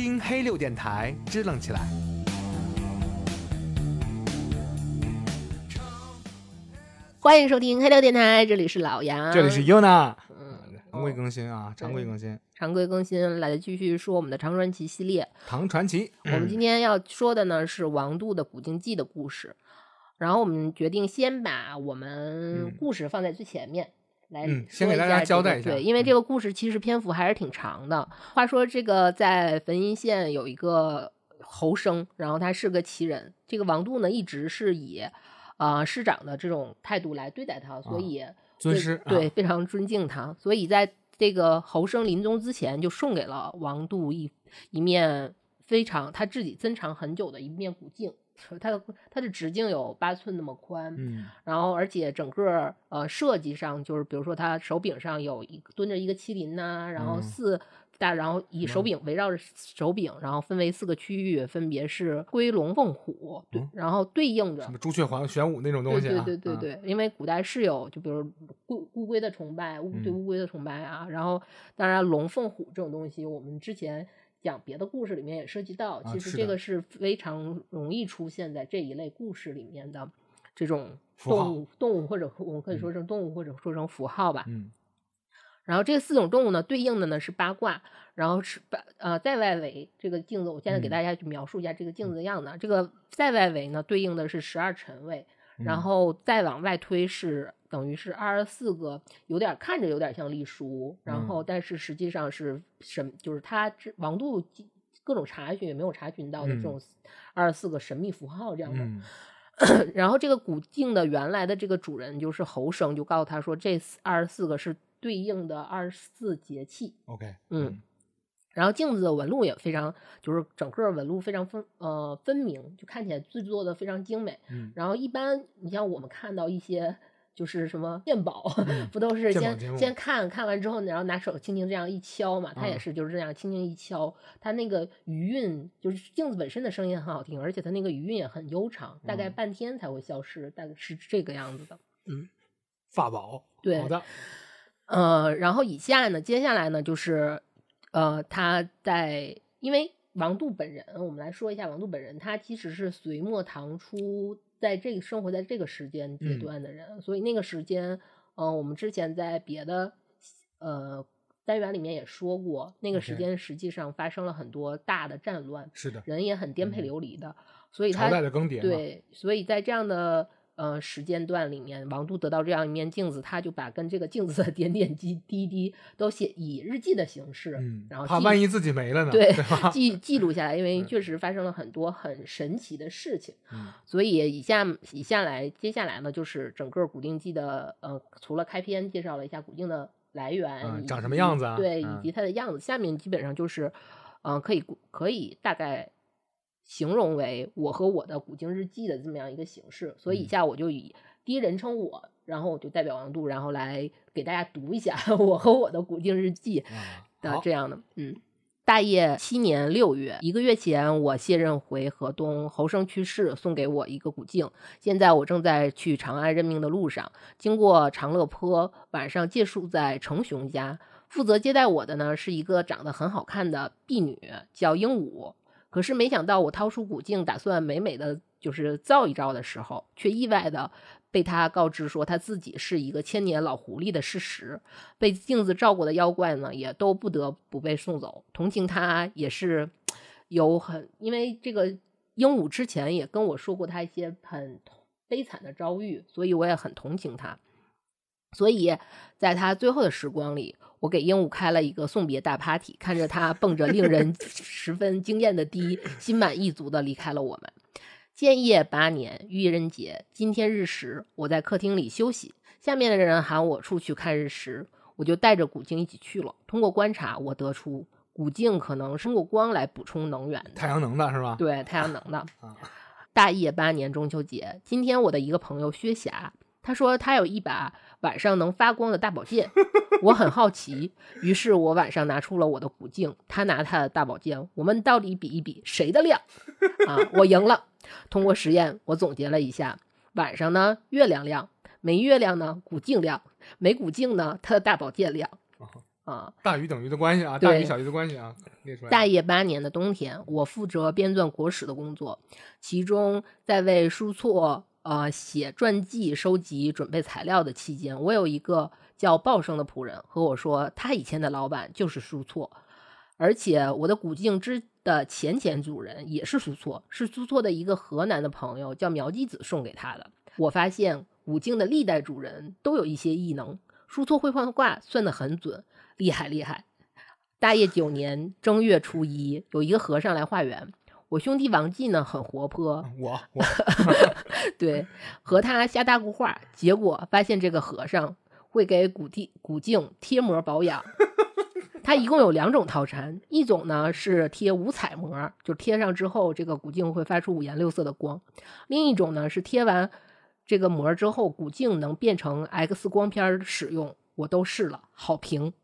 听黑六电台，支棱起来。欢迎收听黑六电台，这里是老杨，这里是 Yuna，嗯，常规更新啊，常规更新，常规更新，来继续说我们的长传奇系列。唐传奇。我们今天要说的呢是王度的《古镜记》的故事，然后我们决定先把我们嗯故事放在最前面。来嗯先给大家交代一下对，因为嗯这个故事其实篇幅还是挺长的。话说这个在汾阴县有一个侯生，然后他是个奇人。这个王度呢一直是以呃师长的这种态度来对待他，所啊以对尊师啊对，非常尊敬他。所以在这个侯生临终之前，就送给了王度一一面非常他自己珍藏很久的一面古镜。它的它的直径有八寸那么宽，嗯。然后而且整个呃设计上就是，比如说它手柄上有一蹲着一个麒麟呐、然后嗯。四大，然后以手嗯。柄围绕着手柄，然后分为四个区域，分别是龟龙凤虎，然后对应着什么朱雀黄玄武那种东西啊？对对对对因为古代是有，就比如乌乌龟的崇拜，乌对嗯。乌龟的崇拜啊，然后当然龙凤虎这种东西，我们之前讲别的故事里面也涉及到，啊其实这个是非常容易出现在这一类故事里面的这种动物动物或者我们可以说成动物或者说成符号吧。嗯然后这四种动物呢，对应的呢是八卦，然后是八呃在外围这个镜子，我现在给嗯大家去描述一下这个镜子的样子啊。这个在外围呢，对应的是十二辰位，然嗯。后再往外推是等于是二十四个，有点看着有点像隶书，然嗯。后但是实际上是神，就是他王度各种查询也没有查询到的这嗯。种二十四个神秘符号这样的。嗯。然后这个古镜的原来的这个主人就是侯生，就告诉他说，这二十四个是对应的二十四节气。，OK，嗯然后镜子的纹路也非常，就是整个纹路非常分呃分明，就看起来制作的非常精美。嗯然后一般你像我们看到一些就是什么鉴宝，嗯不都是先先看看完之后，然后拿手轻轻这样一敲嘛？它也嗯是就是这样轻轻一敲，它那个余韵就是镜子本身的声音很好听，而且它那个余韵也很悠长，大概嗯半天才会消失，大概是这个样子的。嗯法宝，对好的，呃，然后以下呢，接下来呢就是，呃，他在因为王度本人，我们来说一下王度本人，他其实是隋末唐初在这个生活在这个时间阶嗯。段的人，所以那个时间，呃，我们之前在别的呃单元里面也说过，那个时间实际上发生了很多大的战乱，是的，人也很颠沛嗯。流离的，所以朝他代的更迭，对，所以在这样的呃时间段里面，王都得到这样一面镜子，他就把跟这个镜子的点点滴滴滴都写以日记的形式，嗯，然后记怕万一自己没了呢，对吧？记记录下来，因为嗯确实发生了很多很神奇的事情。嗯所以以下以下来接下来呢，就是整个古定记的呃，除了开篇介绍了一下古镜的来源，嗯长什么样子啊对，嗯以及它的样子，下面基本上就是，嗯、可以可以大概形容为我和我的古镜日记的这么样一个形式。所以以嗯下我就以第一人称我，然后我就代表王度，然后来给大家读一下 我和我的古镜日记。的这样的，嗯。大业七年六月，一个月前，我卸任回河东，侯生去世，送给我一个古镜。现在我正在去长安任命的路上，经过长乐坡，晚上借宿在程雄家。负责接待我的呢是一个长得很好看的婢女，叫鹦鹉。可是没想到，我掏出古镜，打算美美的就是照一照的时候，却意外的被他告知说他自己是一个千年老狐狸的事实。被镜子照过的妖怪呢，也都不得不被送走。同情他也是有很，因为这个鹦鹉之前也跟我说过他一些很悲惨的遭遇，所以我也很同情他。所以在他最后的时光里，我给鹦鹉开了一个送别大 party，看着它蹦着令人 十分惊艳的低，心满意足的离开了我们。建业八年愚人节，今天日食，我在客厅里休息，下面的人喊我出去看日食，我就带着古镜一起去了。通过观察，我得出古镜可能是通过光来补充能源的，太阳能的是吧？对太阳能的。啊，大业八年中秋节，今天我的一个朋友薛霞，他说他有一把晚上能发光的大宝剑，我很好奇，于是我晚上拿出了我的古镜，他拿他的大宝剑，我们到底比一比谁的亮啊！我赢了。通过实验，我总结了一下，晚上呢月亮亮，没月亮呢古镜亮，没古镜呢他的大宝剑亮。啊。大于等于的关系啊，大于小于的关系啊，列出来。大业八年的冬天，我负责编纂国史的工作，其中在为书错呃写传记、收集准备材料的期间，我有一个叫鲍生的仆人和我说，他以前的老板就是苏错，而且我的古镜之的前前主人也是苏错，是苏错的一个河南的朋友叫苗继子送给他的。我发现古镜的历代主人都有一些异能，苏错会换卦，算得很准，厉害厉害。大业九年正月初一，有一个和尚来化缘。我兄弟王继呢很活泼，我我 对，和他瞎搭咕话，结果发现这个和尚会给古地古镜贴膜保养。它一共有两种套餐，一种呢是贴五彩膜，就贴上之后这个古镜会发出五颜六色的光；另一种呢是贴完这个膜之后，古镜能变成 X 光片使用。我都试了，好评。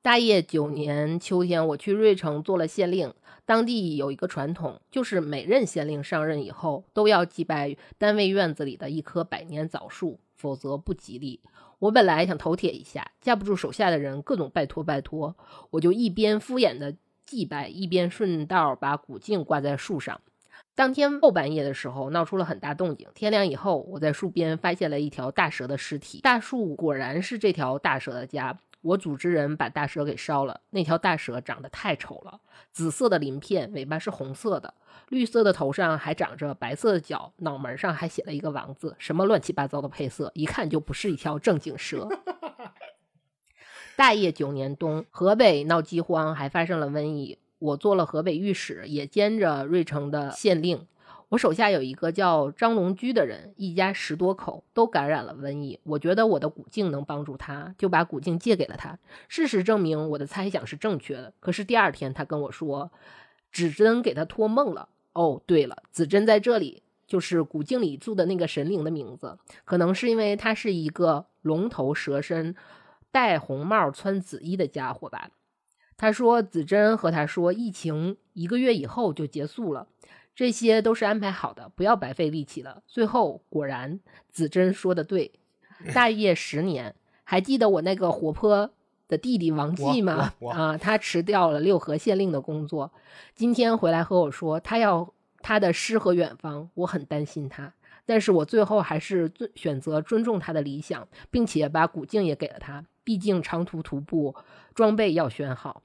大业九年秋天，我去瑞城做了县令。当地有一个传统，就是每任县令上任以后，都要祭拜单位院子里的一棵百年枣树，否则不吉利。我本来想头铁一下，架不住手下的人各种拜托拜托，我就一边敷衍的祭拜，一边顺道把古镜挂在树上。当天后半夜的时候，闹出了很大动静。天亮以后，我在树边发现了一条大蛇的尸体。大树果然是这条大蛇的家。我组织人把大蛇给烧了。那条大蛇长得太丑了，紫色的鳞片，尾巴是红色的，绿色的头上还长着白色的角，脑门上还写了一个王字，什么乱七八糟的配色，一看就不是一条正经蛇。大业九年冬，河北闹饥荒，还发生了瘟疫。我做了河北御史，也兼着瑞城的县令。我手下有一个叫张龙居的人，一家十多口都感染了瘟疫。我觉得我的古镜能帮助他，就把古镜借给了他。事实证明，我的猜想是正确的。可是第二天，他跟我说，指针给他托梦了。哦，对了，子珍在这里，就是古镜里住的那个神灵的名字。可能是因为他是一个龙头蛇身、戴红帽、穿紫衣的家伙吧。他说，子珍和他说，疫情一个月以后就结束了。这些都是安排好的，不要白费力气了。最后果然，子珍说的对。大业十年，还记得我那个活泼的弟弟王继吗？啊，他辞掉了六合县令的工作，今天回来和我说，他要他的诗和远方。我很担心他，但是我最后还是尊选择尊重他的理想，并且把古镜也给了他。毕竟长途徒步，装备要选好。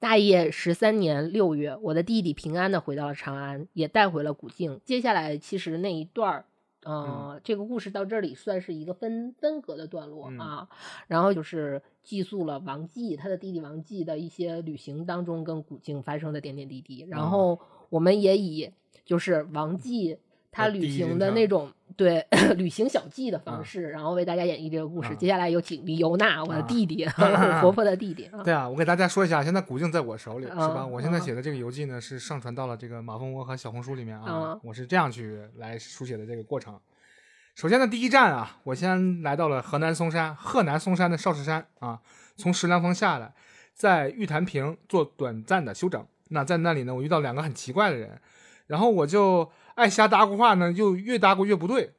大业十三年六月，我的弟弟平安的回到了长安，也带回了古镜。接下来，其实那一段儿，呃，这个故事到这里算是一个分分隔的段落啊。然后就是记述了王继他的弟弟王继的一些旅行当中跟古镜发生的点点滴滴。然后我们也以就是王继。他旅行的那种对 旅行小记的方式，然后为大家演绎这个故事。接下来有请李尤娜，我的弟弟，活泼的弟弟。对啊，我给大家说一下，现在古镜在我手里，是吧？我现在写的这个游记呢，是上传到了这个马蜂窝和小红书里面啊。我是这样去来书写的这个过程。首先呢，第一站啊，我先来到了河南嵩山，河南嵩山的少室山啊，从石梁峰下来，在玉潭坪做短暂的休整。那在那里呢，我遇到两个很奇怪的人，然后我就。爱瞎搭咕话呢，就越搭咕越不对。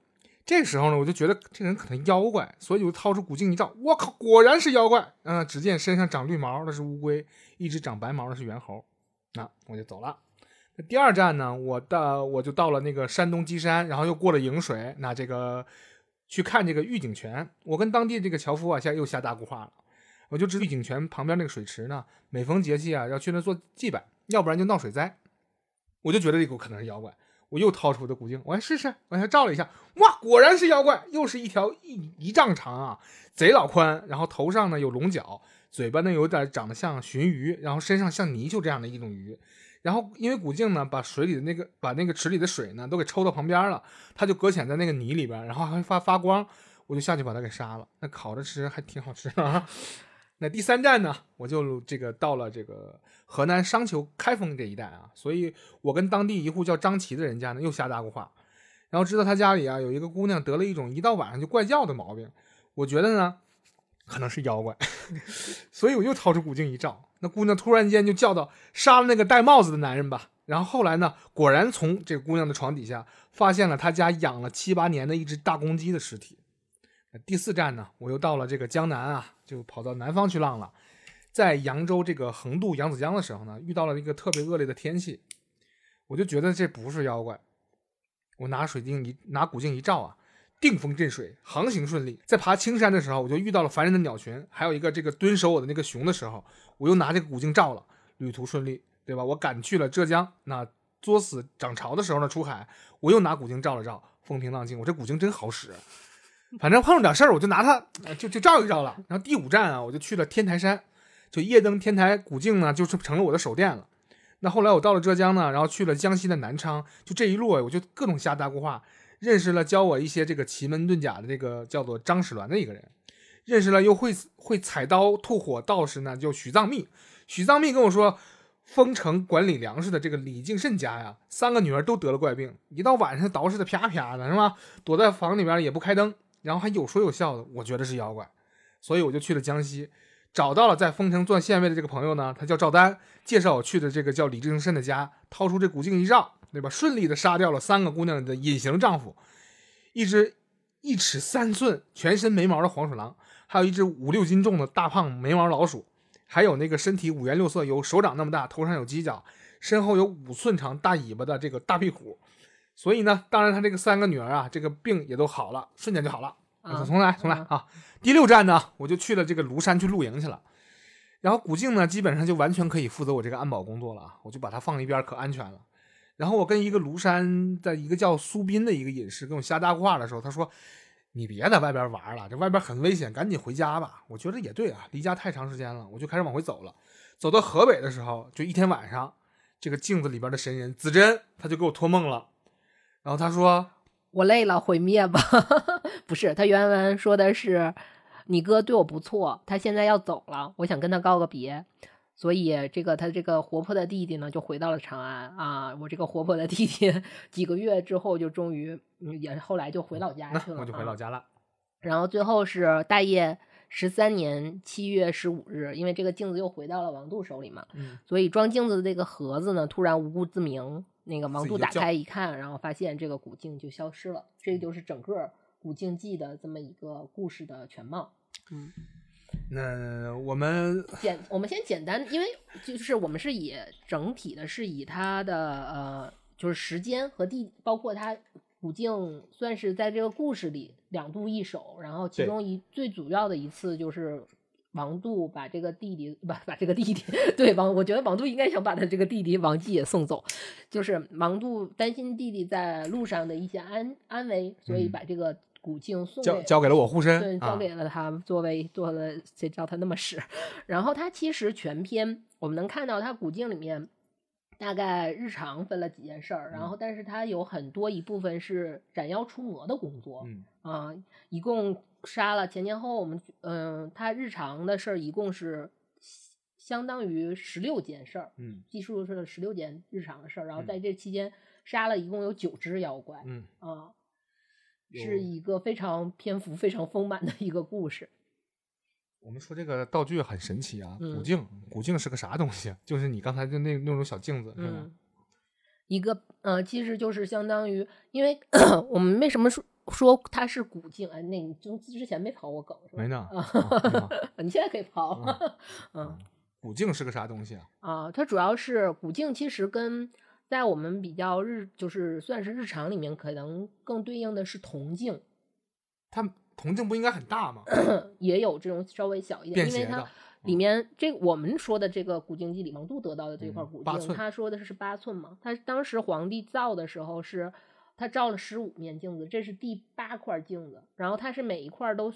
这时候呢，我就觉得这人可能妖怪，所以我就掏出古镜一照，我靠，果然是妖怪。嗯，只见身上长绿毛的是乌龟，一只长白毛的是猿猴。那我就走了。那第二站呢，我到我就到了那个山东基山，然后又过了颍水，那这个去看这个玉井泉。我跟当地这个樵夫啊，现在又瞎搭咕话了。我就知玉井泉旁边那个水池呢，每逢节气啊，要去那做祭拜，要不然就闹水灾。我就觉得这个可能是妖怪。我又掏出我的古镜，我来试试，往下照了一下，哇，果然是妖怪，又是一条一一丈长啊，贼老宽，然后头上呢有龙角，嘴巴呢有点长得像鲟鱼，然后身上像泥鳅这样的一种鱼，然后因为古镜呢把水里的那个把那个池里的水呢都给抽到旁边了，它就搁浅在那个泥里边，然后还发发光，我就下去把它给杀了，那烤着吃还挺好吃啊。那第三站呢，我就这个到了这个河南商丘开封这一带啊，所以我跟当地一户叫张琪的人家呢又瞎搭过话，然后知道他家里啊有一个姑娘得了一种一到晚上就怪叫的毛病，我觉得呢可能是妖怪，所以我又掏出古镜一照，那姑娘突然间就叫到杀了那个戴帽子的男人吧，然后后来呢果然从这姑娘的床底下发现了他家养了七八年的一只大公鸡的尸体。第四站呢，我又到了这个江南啊。就跑到南方去浪了。在扬州这个横渡扬子江的时候呢，遇到了一个特别恶劣的天气，我就觉得这不是妖怪。我拿水镜一拿古镜一照啊，定风镇水，航行顺利。在爬青山的时候，我就遇到了烦人的鸟群，还有一个这个蹲守我的那个熊的时候，我又拿这个古镜照了，旅途顺利，对吧？我赶去了浙江，那作死涨潮的时候呢，出海，我又拿古镜照了照，风平浪静。我这古镜真好使，反正碰着点事儿，我就拿它就就照一照了。然后第五站啊，我就去了天台山。就夜登天台古镜呢，就是成了我的手电了。那后来我到了浙江呢，然后去了江西的南昌，就这一路我就各种瞎搭过话，认识了教我一些这个奇门遁甲的这个叫做张始鸾的一个人，认识了又会会采刀吐火道士呢，叫许藏密。许藏密跟我说，丰城管理粮食的这个李敬慎家呀，三个女儿都得了怪病，一到晚上捯饬的啪啪的，是吧？躲在房里边也不开灯，然后还有说有笑的，我觉得是妖怪，所以我就去了江西。找到了在丰城做县尉的这个朋友呢，他叫赵丹，介绍我去的这个叫李志慎的家，掏出这古镜一照，对吧？顺利的杀掉了三个姑娘的隐形丈夫，一只一尺三寸、全身没毛的黄鼠狼，还有一只五六斤重的大胖没毛老鼠，还有那个身体五颜六色、有手掌那么大、头上有犄角、身后有五寸长大尾巴的这个大壁虎。所以呢，当然他这个三个女儿啊，这个病也都好了，瞬间就好了。重来，重来啊！第六站呢，我就去了这个庐山去露营去了。然后古静呢，基本上就完全可以负责我这个安保工作了啊，我就把它放一边，可安全了。然后我跟一个庐山的一个叫苏斌的一个隐士跟我瞎搭话的时候，他说：“你别在外边玩了，这外边很危险，赶紧回家吧。”我觉得也对啊，离家太长时间了，我就开始往回走了。走到河北的时候，就一天晚上，这个镜子里边的神人子珍他就给我托梦了，然后他说。我累了，毁灭吧！不是，他原文说的是，你哥对我不错，他现在要走了，我想跟他告个别，所以这个他这个活泼的弟弟呢，就回到了长安啊。我这个活泼的弟弟几个月之后就终于也后来就回老家去了，我就回老家了。然后最后是大业十三年七月十五日，因为这个镜子又回到了王度手里嘛，所以装镜子的这个盒子呢，突然无故自鸣。那个盲度打开一看，然后发现这个古镜就消失了。这就是整个《古镜记》的这么一个故事的全貌。嗯，那我们简我们先简单，因为就是我们是以整体的，是以它的呃，就是时间和地，包括它古镜算是在这个故事里两度一手，然后其中一最主要的一次就是。王杜把这个弟弟把把这个弟弟对王，我觉得王杜应该想把他这个弟弟王继也送走，就是王杜担心弟弟在路上的一些安安危，所以把这个古镜送交交给了我护身，对，交给了他作为做了谁叫他那么使。然后他其实全篇我们能看到他古镜里面大概日常分了几件事儿，然后但是他有很多一部分是斩妖除魔的工作，嗯啊，一共。杀了前前后后，我们嗯，他日常的事儿一共是相当于十六件事儿，嗯，记述是十六件日常的事儿，然后在这期间杀了一共有九只妖怪，嗯啊，是一个非常篇幅非常丰满的一个故事。我们说这个道具很神奇啊，古镜，古镜是个啥东西？就是你刚才就那那种小镜子，嗯，一个呃，其实就是相当于，因为 我们为什么说？说它是古镜，哎，那你就之前没刨过梗是吧？没呢，你现在可以刨。嗯，古镜是个啥东西啊？啊，它主要是古镜，其实跟在我们比较日，就是算是日常里面，可能更对应的是铜镜。它铜镜不应该很大吗？也有这种稍微小一点，因为它里面这我们说的这个古镜记里，王度得到的这块古镜，他说的是八寸嘛？他当时皇帝造的时候是。他照了十五面镜子，这是第八块镜子。然后他是每一块都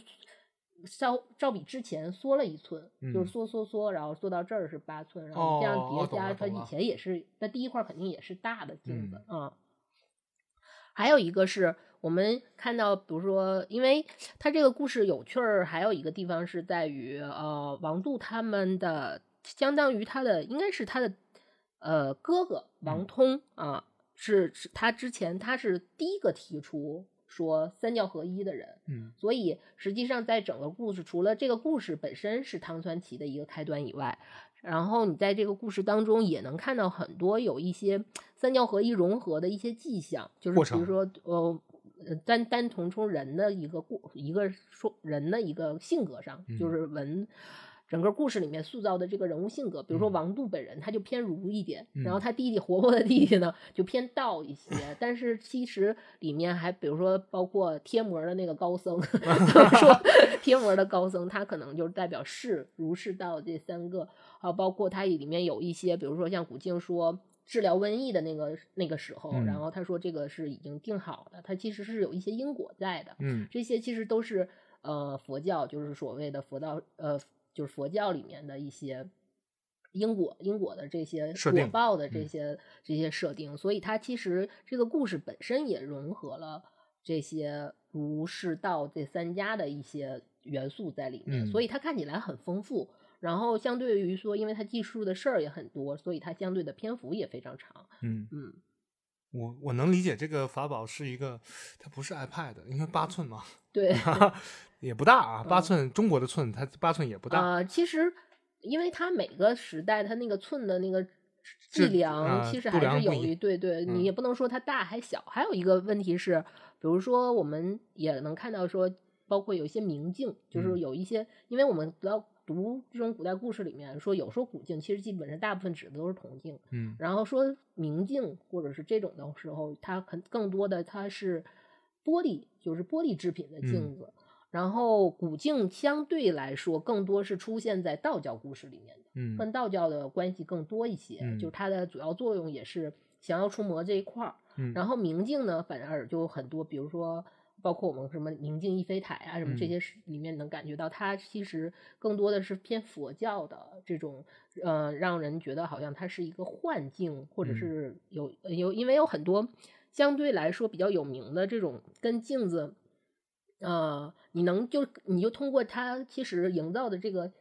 稍照比之前缩了一寸，就是缩缩缩，然后缩到这儿是八寸，然后这样叠加。他以前也是，那第一块肯定也是大的镜子啊。还有一个是我们看到，比如说，因为他这个故事有趣儿，还有一个地方是在于，呃，王度他们的相当于他的应该是他的呃哥哥王通啊。是是他之前他是第一个提出说三教合一的人，嗯，所以实际上在整个故事，除了这个故事本身是唐传奇的一个开端以外，然后你在这个故事当中也能看到很多有一些三教合一融合的一些迹象，就是比如说呃单单从从人的一个过一个说人的一个性格上，就是文。整个故事里面塑造的这个人物性格，比如说王杜本人，他就偏儒一点，然后他弟弟活泼的弟弟呢就偏道一些。但是其实里面还比如说包括贴膜的那个高僧，说 贴膜的高僧，他可能就是代表士儒释道这三个，还有包括他里面有一些，比如说像古静说治疗瘟疫的那个那个时候，然后他说这个是已经定好的，他其实是有一些因果在的。嗯，这些其实都是呃佛教就是所谓的佛道呃。就是佛教里面的一些因果、因果的这些果报的这些这些设定，所以它其实这个故事本身也融合了这些儒释道这三家的一些元素在里面，所以它看起来很丰富。然后相对于说，因为它记述的事儿也很多，所以它相对的篇幅也非常长。嗯。嗯，我我能理解这个法宝是一个，它不是 iPad，因为八寸嘛。对。也不大啊，八寸中国的寸，它八寸也不大啊。其实，因为它每个时代它那个寸的那个计量，其实还是有一对对，你也不能说它大还小。还有一个问题是，比如说我们也能看到说，包括有一些明镜，就是有一些，因为我们不要读这种古代故事里面说，有说古镜，其实基本上大部分指的都是铜镜。嗯，然后说明镜或者是这种的时候，它很更多的它是玻璃，就是玻璃制品的镜子。然后古镜相对来说更多是出现在道教故事里面的，嗯，跟道教的关系更多一些，就是它的主要作用也是降妖除魔这一块儿。嗯，然后明镜呢，反而就很多，比如说包括我们什么宁静一飞台啊，什么这些里面能感觉到它其实更多的是偏佛教的这种，呃，让人觉得好像它是一个幻境，或者是有有，因为有很多相对来说比较有名的这种跟镜子。呃，你能就你就通过它其实营造的这个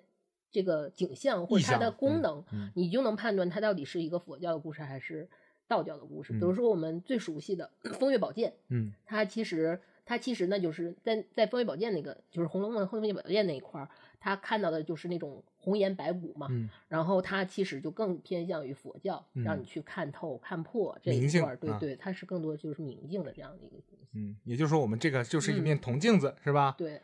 这个景象或者它的功能，你就能判断它到底是一个佛教的故事还是道教的故事。比如说我们最熟悉的《风月宝鉴》，嗯，它其实它其实呢就是在在《风月宝鉴》那个就是《红楼梦》《风月宝鉴》那一块儿。他看到的就是那种红颜白骨嘛，然后他其实就更偏向于佛教，让你去看透、看破这一块儿。对对，它是更多就是明镜的这样的一个东西。嗯，也就是说，我们这个就是一面铜镜子，是吧？对，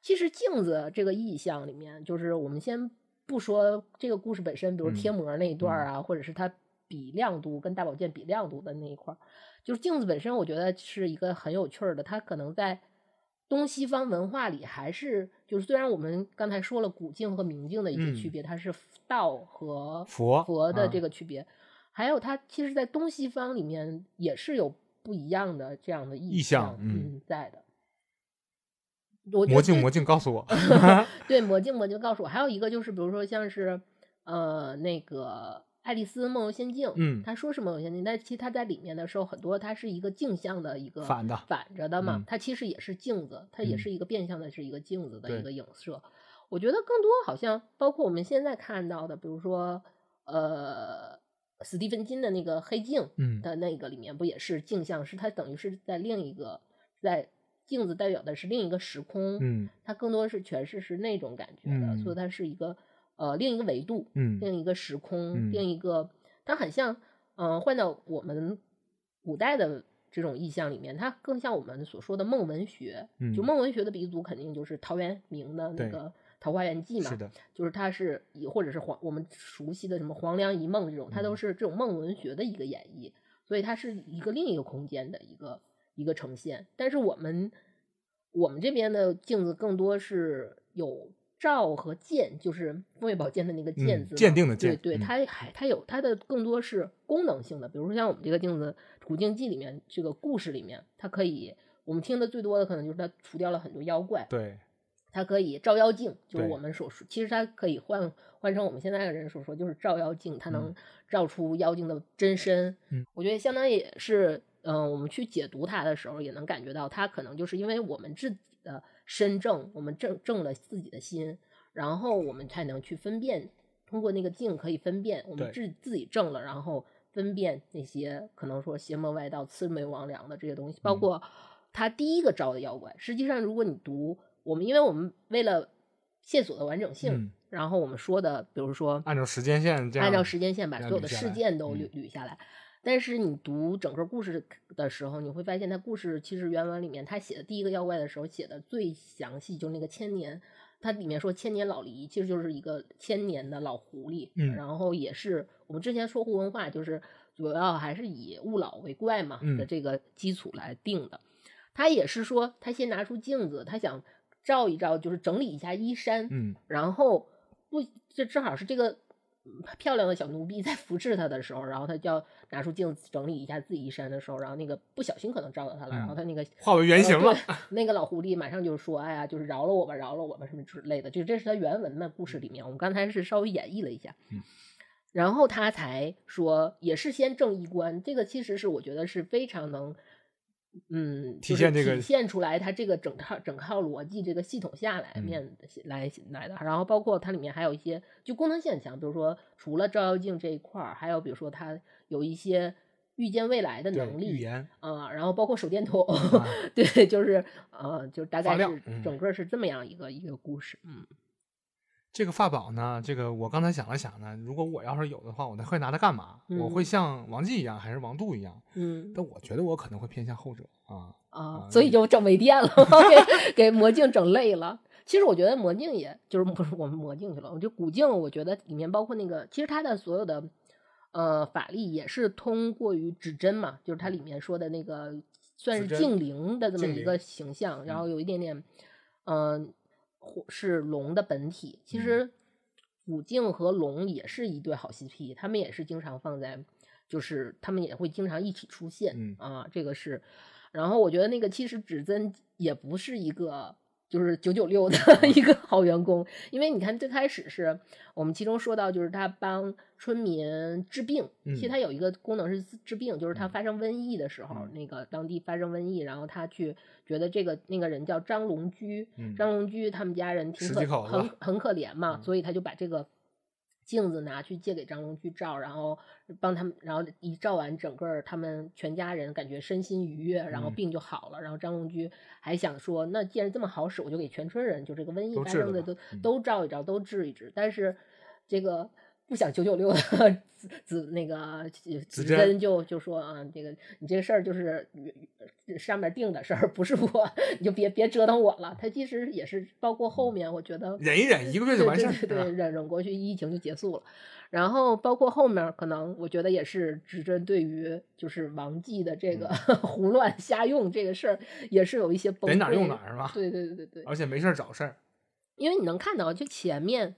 其实镜子这个意象里面，就是我们先不说这个故事本身，比如贴膜那一段啊，或者是它比亮度跟大宝剑比亮度的那一块儿，就是镜子本身，我觉得是一个很有趣儿的，它可能在。东西方文化里还是就是，虽然我们刚才说了古镜和明镜的一些区别，它是道和佛佛的这个区别，还有它其实，在东西方里面也是有不一样的这样的意象，嗯，在的。魔镜魔镜告诉我，对魔镜魔镜告诉我，还有一个就是，比如说像是呃那个。爱丽丝梦游仙境，嗯，他说是梦游仙境，但其实他在里面的时候，很多它是一个镜像的一个反的反着的嘛，它其实也是镜子，它也是一个变相的，是一个镜子的一个影射。我觉得更多好像包括我们现在看到的，比如说呃，斯蒂芬金的那个黑镜的那个里面不也是镜像？是它等于是在另一个在镜子代表的是另一个时空，嗯，它更多是诠释是那种感觉的，所以它是一个。呃，另一个维度，嗯，另一个时空，另一个，它很像，嗯，换到我们古代的这种意象里面，它更像我们所说的梦文学。就梦文学的鼻祖肯定就是陶渊明的那个《桃花源记》嘛，是的，就是它是以或者是黄我们熟悉的什么黄粱一梦这种，它都是这种梦文学的一个演绎，所以它是一个另一个空间的一个一个呈现。但是我们我们这边的镜子更多是有。照和鉴就是风月宝鉴的那个鉴字，鉴定的鉴，对对，它还它有它的更多是功能性的，比如说像我们这个镜子《古镜记》里面这个故事里面，它可以我们听的最多的可能就是它除掉了很多妖怪，对，它可以照妖镜，就是我们所说，其实它可以换换成我们现在的人所说，就是照妖镜，它能照出妖精的真身。嗯，我觉得相当于也是，嗯，我们去解读它的时候，也能感觉到它可能就是因为我们自己的。身正，我们正正了自己的心，然后我们才能去分辨。通过那个镜可以分辨，我们自自己正了，然后分辨那些可能说邪魔外道、魑魅魍魉的这些东西。包括他第一个招的妖怪，实际上如果你读我们，因为我们为了线索的完整性，然后我们说的，比如说按照时间线，按照时间线把所有的事件都捋捋下来。但是你读整个故事的时候，你会发现他故事其实原文里面他写的第一个妖怪的时候写的最详细，就是那个千年，他里面说千年老狸其实就是一个千年的老狐狸，嗯，然后也是我们之前说胡文化就是主要还是以物老为怪嘛的这个基础来定的，他也是说他先拿出镜子，他想照一照，就是整理一下衣衫，嗯，然后不这正好是这个。漂亮的小奴婢在服侍他的时候，然后他就要拿出镜子整理一下自己衣衫的时候，然后那个不小心可能照到他了，然后他那个化为原形了。那个老狐狸马上就说：“哎呀，就是饶了我吧，饶了我吧，什么之类的。”就这是他原文的故事里面，我们刚才是稍微演绎了一下，然后他才说也是先正衣冠，这个其实是我觉得是非常能。嗯，体现这个体现出来，它这个整套整套逻辑这个系统下来面来来的，然后包括它里面还有一些就功能性很强，比如说除了照妖镜这一块儿，还有比如说它有一些预见未来的能力，预言。啊，然后包括手电筒，对，就是呃，就大概是整个是这么样一个一个故事，嗯。这个法宝呢？这个我刚才想了想呢，如果我要是有的话，我会拿它干嘛？我会像王继一样，还是王杜一样？嗯，但我觉得我可能会偏向后者啊啊，所以就整没电了，给给魔镜整累了。其实我觉得魔镜也就是不是我们魔镜去了，我觉得古镜，我觉得里面包括那个，其实它的所有的呃法力也是通过于指针嘛，就是它里面说的那个算是镜灵的这么一个形象，然后有一点点嗯。是龙的本体，其实古镜和龙也是一对好 CP，他们也是经常放在，就是他们也会经常一起出现啊，这个是。然后我觉得那个其实指针也不是一个。就是九九六的 一个好员工，因为你看最开始是我们其中说到，就是他帮村民治病，其实他有一个功能是治病，就是他发生瘟疫的时候，那个当地发生瘟疫，然后他去觉得这个那个人叫张龙居，张龙居他们家人挺可很很可怜嘛，所以他就把这个。镜子拿去借给张龙驹照，然后帮他们，然后一照完，整个他们全家人感觉身心愉悦，然后病就好了。然后张龙居还想说，那既然这么好使，我就给全村人，就这个瘟疫发生的都都照一照，都治一治。但是这个。不想九九六的 子那个子珍就就说啊，这个你这个事儿就是上面定的事儿，不是我，你就别别折腾我了。他其实也是包括后面，我觉得忍一忍，一个月就完事儿，对对，忍忍过去，疫情就结束了。然后包括后面，可能我觉得也是指针对于就是王继的这个 胡乱瞎用这个事儿，也是有一些崩溃。哪用哪是吧？对对对对对。而且没事儿找事儿，因为你能看到，就前面。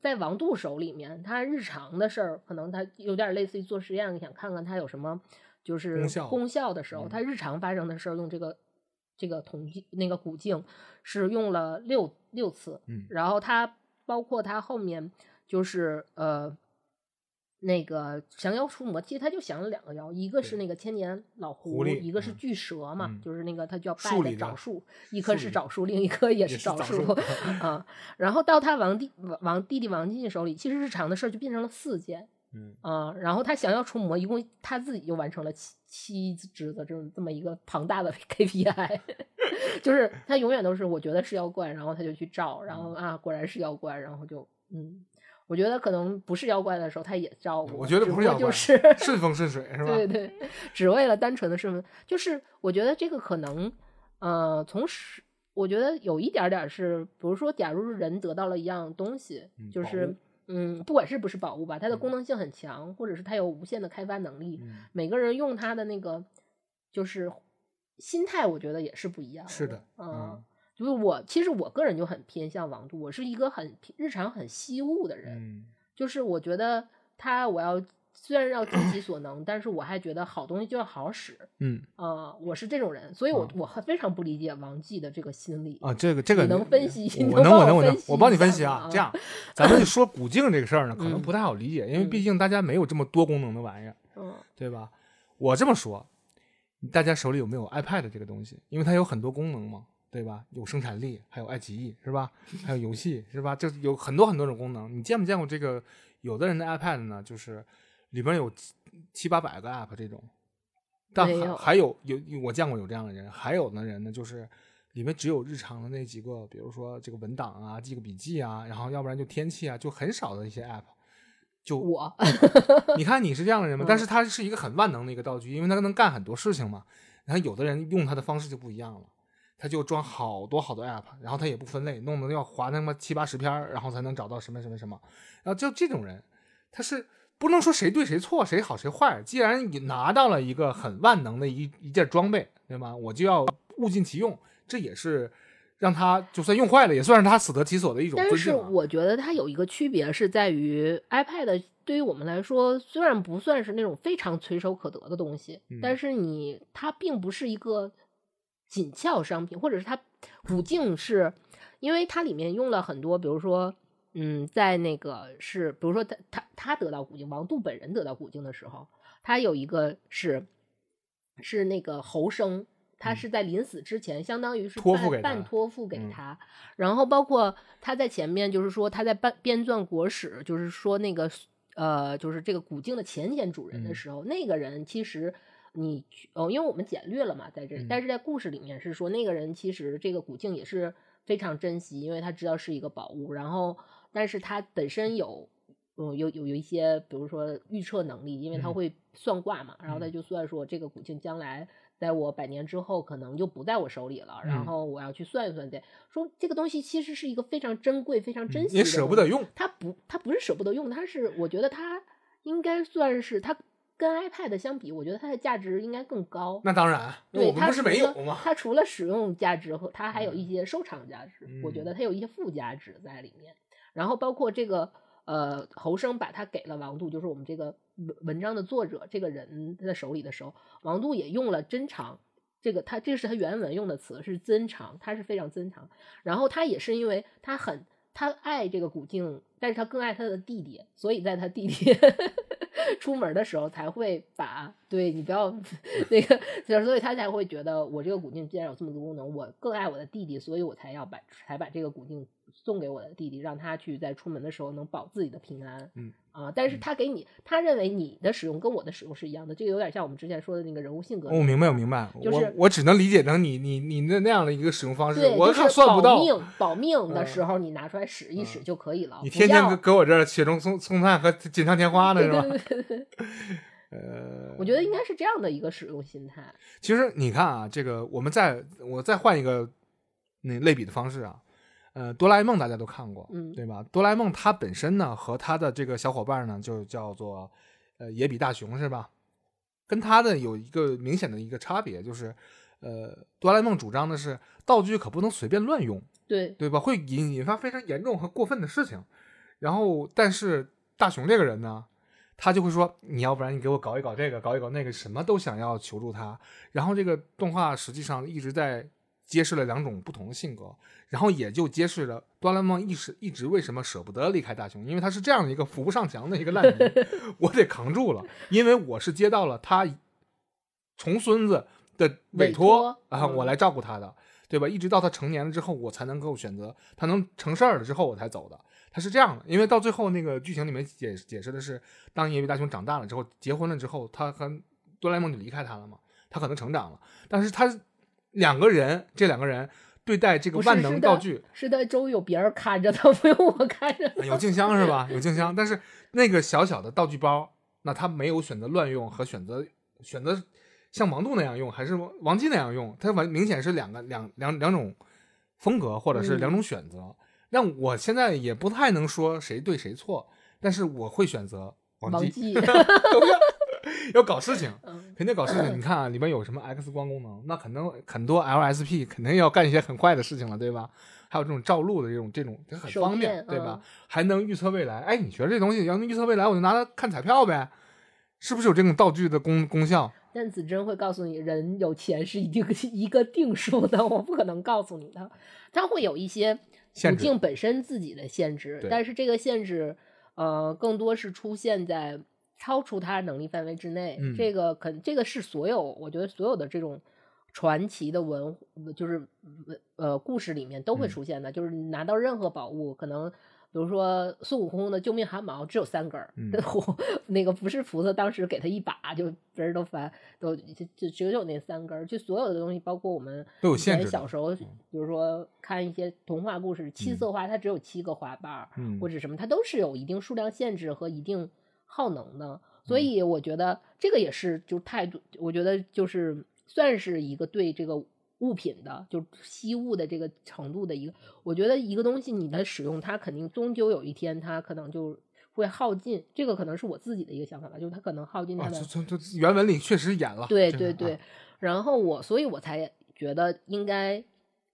在王度手里面，他日常的事儿可能他有点类似于做实验，想看看他有什么就是功效的时候，他日常发生的事儿用这个这个统计那个古镜是用了六六次，然后他包括他后面就是呃。那个降妖除魔，其实他就降了两个妖，一个是那个千年老狐狸，一个是巨蛇嘛，就是那个他叫拜的枣树，一棵是枣树，另一棵也是枣树啊。然后到他王弟王弟弟王进手里，其实日常的事儿就变成了四件，嗯啊。然后他降妖除魔，一共他自己就完成了七七只的这种这么一个庞大的 KPI，就是他永远都是我觉得是妖怪，然后他就去照，然后啊果然是妖怪，然后就嗯。我觉得可能不是妖怪的时候，他也照顾。我觉得不是妖怪，就是顺风顺水，是吧？对对，只为了单纯的顺风。就是我觉得这个可能，呃，从始，我觉得有一点点是，比如说，假如人得到了一样东西，就是嗯，不管是不是宝物吧，它的功能性很强，或者是它有无限的开发能力，每个人用它的那个就是心态，我觉得也是不一样。是的，嗯。就是我，其实我个人就很偏向王度，我是一个很日常很惜物的人，就是我觉得他我要虽然要尽己所能，但是我还觉得好东西就要好好使，嗯啊，我是这种人，所以我我非常不理解王继的这个心理啊，这个这个能分析，我能我能我能我帮你分析啊，这样咱们就说古镜这个事儿呢，可能不太好理解，因为毕竟大家没有这么多功能的玩意儿，嗯，对吧？我这么说，大家手里有没有 iPad 这个东西？因为它有很多功能嘛。对吧？有生产力，还有爱奇艺，是吧？还有游戏，是吧？就有很多很多种功能。你见没见过这个？有的人的 iPad 呢，就是里边有七八百个 app 这种，但还还有有我见过有这样的人。还有的人呢，就是里面只有日常的那几个，比如说这个文档啊、记个笔记啊，然后要不然就天气啊，就很少的一些 app。就我，你看你是这样的人吗？但是它是一个很万能的一个道具，因为它能干很多事情嘛。然后有的人用它的方式就不一样了，他就装好多好多 app，然后他也不分类，弄得要划那么七八十篇，然后才能找到什么什么什么。然后就这种人，他是不能说谁对谁错，谁好谁坏。既然你拿到了一个很万能的一一件装备，对吗？我就要物尽其用，这也是。让他就算用坏了，也算是他死得其所的一种。但是我觉得它有一个区别是在于，iPad 对于我们来说，虽然不算是那种非常垂手可得的东西，但是你它并不是一个紧俏商品，或者是它古镜是，因为它里面用了很多，比如说，嗯，在那个是，比如说他他他得到古镜，王杜本人得到古镜的时候，他有一个是是那个侯生。他是在临死之前，相当于是半半托付给他，然后包括他在前面，就是说他在编编撰国史，就是说那个呃，就是这个古镜的前前主人的时候，那个人其实你哦，因为我们简略了嘛，在这里，但是在故事里面是说那个人其实这个古镜也是非常珍惜，因为他知道是一个宝物，然后但是他本身有嗯有有有一些比如说预测能力，因为他会算卦嘛，然后他就算说这个古镜将来。在我百年之后，可能就不在我手里了。然后我要去算一算，对，说这个东西其实是一个非常珍贵、非常珍惜，也舍不得用。他不，他不是舍不得用，他是我觉得他应该算是它跟 iPad 相比，我觉得它的价值应该更高。那当然，对，它是没有吗？它除了使用价值和它还有一些收藏价值，我觉得它有一些附加值在里面。然后包括这个。呃，侯生把它给了王杜，就是我们这个文文章的作者这个人他的手里的时候，王杜也用了珍藏，这个他这是他原文用的词是珍藏，他是非常珍藏。然后他也是因为他很他爱这个古镜，但是他更爱他的弟弟，所以在他弟弟 出门的时候才会把对你不要那个，所以他才会觉得我这个古镜既然有这么多功能，我更爱我的弟弟，所以我才要把才把这个古镜。送给我的弟弟，让他去在出门的时候能保自己的平安。嗯啊，但是他给你，他认为你的使用跟我的使用是一样的，这个有点像我们之前说的那个人物性格。我明白，我明白，就是我只能理解成你你你那那样的一个使用方式。对，我算不到。保命保命的时候，你拿出来使一使就可以了。你天天搁搁我这儿雪中送送炭和锦上添花呢，是吧？呃，我觉得应该是这样的一个使用心态。其实你看啊，这个我们再我再换一个那类比的方式啊。呃，哆啦 A 梦大家都看过，嗯，对吧？哆啦 A 梦它本身呢，和他的这个小伙伴呢，就叫做呃野比大雄，是吧？跟他的有一个明显的一个差别，就是呃，哆啦 A 梦主张的是道具可不能随便乱用，对对吧？会引引发非常严重和过分的事情。然后，但是大雄这个人呢，他就会说，你要不然你给我搞一搞这个，搞一搞那个，什么都想要求助他。然后这个动画实际上一直在。揭示了两种不同的性格，然后也就揭示了哆啦 A 梦一直一直为什么舍不得离开大雄，因为他是这样的一个扶不上墙的一个烂泥，我得扛住了，因为我是接到了他重孙子的委托啊，我来照顾他的，对吧？一直到他成年了之后，我才能够选择他能成事儿了之后我才走的，他是这样的，因为到最后那个剧情里面解解释的是，当野比大雄长大了之后，结婚了之后，他和哆啦 A 梦就离开他了嘛，他可能成长了，但是他。两个人，这两个人对待这个万能道具，是的，周有别人看着，他不用我看着。有静香是吧？有静香，但是那个小小的道具包，那他没有选择乱用和选择选择像王杜那样用，还是王王姬那样用，他完明显是两个两两两种风格，或者是两种选择。那我现在也不太能说谁对谁错，但是我会选择王姬。要搞事情，肯定搞事情。你看啊，里面有什么 X 光功能？那可能很多 LSP 肯定要干一些很坏的事情了，对吧？还有这种照路的这种这种，就很方便，对吧？还能预测未来。哎，你觉得这东西要能预测未来，我就拿它看彩票呗？是不是有这种道具的功功效？但子珍会告诉你，人有钱是一定 一个定数的，我不可能告诉你的。它会有一些限制本身自己的限制，但是这个限制，呃，更多是出现在。超出他能力范围之内，这个肯这个是所有我觉得所有的这种传奇的文，就是呃故事里面都会出现的。就是拿到任何宝物，可能比如说孙悟空的救命汗毛只有三根儿，那个不是菩萨当时给他一把就别人都烦，都就就只有那三根儿。就所有的东西，包括我们都有限制。小时候，比如说看一些童话故事，七色花它只有七个花瓣儿，或者什么，它都是有一定数量限制和一定耗能呢。所以我觉得这个也是就态度，我觉得就是算是一个对这个。物品的就吸物的这个程度的一个，我觉得一个东西你的使用，它肯定终究有一天它可能就会耗尽。这个可能是我自己的一个想法吧，就是它可能耗尽它的。从从原文里确实演了。对对对，然后我所以我才觉得应该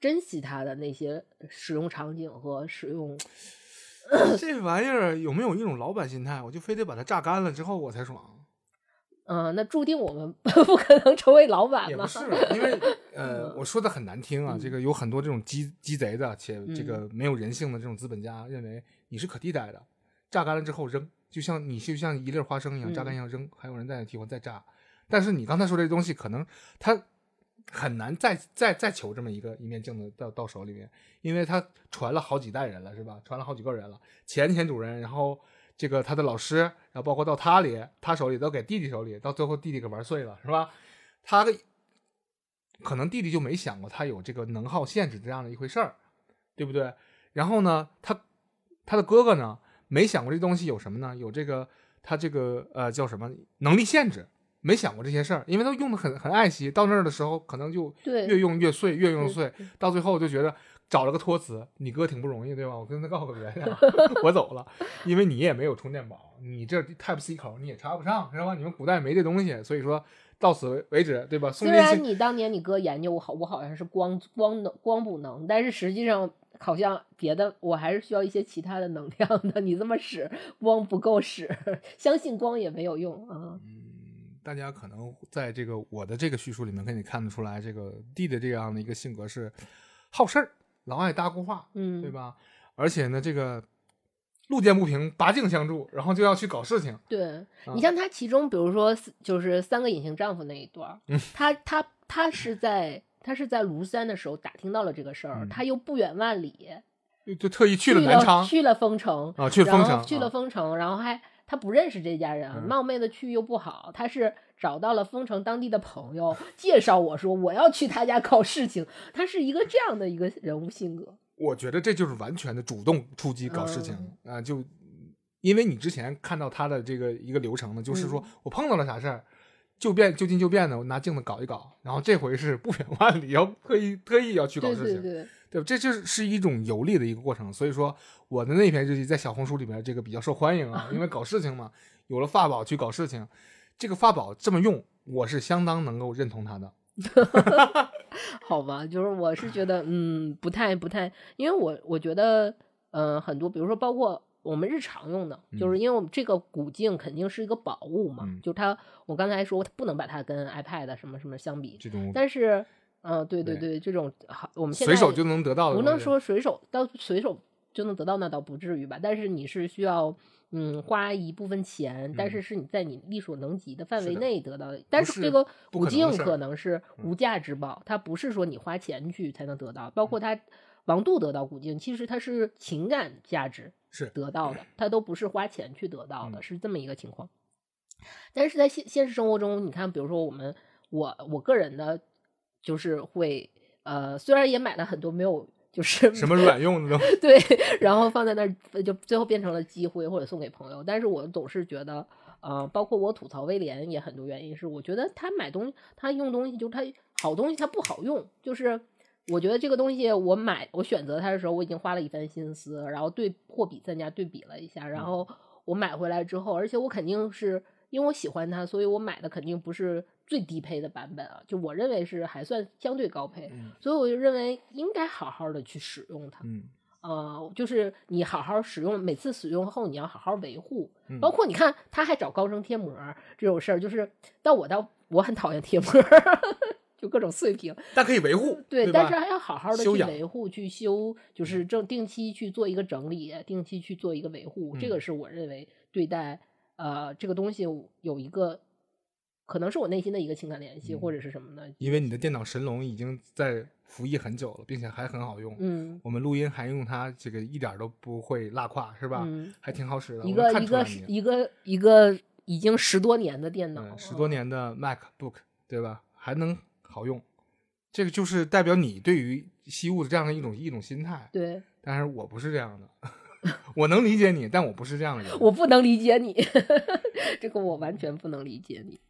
珍惜它的那些使用场景和使用。这玩意儿有没有一种老板心态？我就非得把它榨干了之后我才爽。嗯，那注定我们 不可能成为老板嘛？也不是，因为 呃，我说的很难听啊，这个有很多这种鸡鸡贼的且这个没有人性的这种资本家认为你是可替代的，榨干了之后扔，就像你就像一粒花生一样榨干一样扔，还有人再替换再榨。但是你刚才说这东西，可能他很难再再再求这么一个一面镜子到到手里面，因为他传了好几代人了，是吧？传了好几个人了，前前主人，然后。这个他的老师，然后包括到他里，他手里都给弟弟手里，到最后弟弟给玩碎了，是吧？他可能弟弟就没想过他有这个能耗限制这样的一回事儿，对不对？然后呢，他他的哥哥呢，没想过这东西有什么呢？有这个他这个呃叫什么能力限制，没想过这些事儿，因为他用的很很爱惜，到那儿的时候可能就越用越碎，越用碎，到最后就觉得。找了个托词，你哥挺不容易，对吧？我跟他告个别，我走了，因为你也没有充电宝，你这 Type C 口你也插不上，是吧？你们古代没这东西，所以说到此为止，对吧？虽然你当年你哥研究我好，我好像是光光能光补能，但是实际上好像别的我还是需要一些其他的能量的。你这么使光不够使，相信光也没有用啊。嗯，大家可能在这个我的这个叙述里面可以看得出来，这个弟的这样的一个性格是好事儿。老爱搭固话，嗯，对吧？而且呢，这个路见不平，拔剑相助，然后就要去搞事情。对你像他其中，比如说就是三个隐形丈夫那一段，他他他是在他是在庐山的时候打听到了这个事儿，他又不远万里，就特意去了南昌，去了丰城啊，去了丰城，去了丰城，然后还他不认识这家人，冒昧的去又不好，他是。找到了丰城当地的朋友，介绍我说我要去他家搞事情。他是一个这样的一个人物性格。我觉得这就是完全的主动出击搞事情啊！就因为你之前看到他的这个一个流程呢，就是说我碰到了啥事儿，就变就近就变的，我拿镜子搞一搞。然后这回是不远万里，要特意特意要去搞事情，对对，这就是是一种游历的一个过程。所以说我的那篇日记在小红书里面这个比较受欢迎啊，因为搞事情嘛，有了法宝去搞事情。这个法宝这么用，我是相当能够认同他的。好吧，就是我是觉得，嗯，不太不太，因为我我觉得，嗯，很多，比如说包括我们日常用的，就是因为我们这个古镜肯定是一个宝物嘛，就它，我刚才说不能把它跟 iPad 什么什么相比，这种，但是，嗯，对对对，这种好，我们随手就能得到的，不能说随手到随手就能得到，那倒不至于吧，但是你是需要。嗯，花一部分钱，但是是你在你力所能及的范围内得到的。但是这个古镜可能是无价之宝，它不是说你花钱去才能得到。包括他王度得到古镜，其实它是情感价值是得到的，它都不是花钱去得到的，是这么一个情况。但是在现现实生活中，你看，比如说我们，我我个人的，就是会呃，虽然也买了很多没有。就是什么软用的都对，然后放在那儿就最后变成了积灰或者送给朋友。但是我总是觉得，呃，包括我吐槽威廉也很多原因是，我觉得他买东西他用东西就是他好东西他不好用，就是我觉得这个东西我买我选择它的时候我已经花了一番心思，然后对货比三家对比了一下，然后我买回来之后，而且我肯定是因为我喜欢它，所以我买的肯定不是。最低配的版本啊，就我认为是还算相对高配，所以我就认为应该好好的去使用它。嗯，呃，就是你好好使用，每次使用后你要好好维护。包括你看，他还找高升贴膜这种事儿，就是但我倒我很讨厌贴膜，就各种碎屏。但可以维护，对，但是还要好好的去维护、去修，就是正定期去做一个整理，定期去做一个维护。这个是我认为对待呃这个东西有一个。可能是我内心的一个情感联系，或者是什么呢？因为你的电脑神龙已经在服役很久了，并且还很好用。嗯，我们录音还用它，这个一点都不会拉胯，是吧？嗯，还挺好使的。一个一个一个一个已经十多年的电脑，十多年的 MacBook，对吧？还能好用，这个就是代表你对于西物的这样的一种一种心态。对，但是我不是这样的。我能理解你，但我不是这样的人。我不能理解你，这个我完全不能理解你。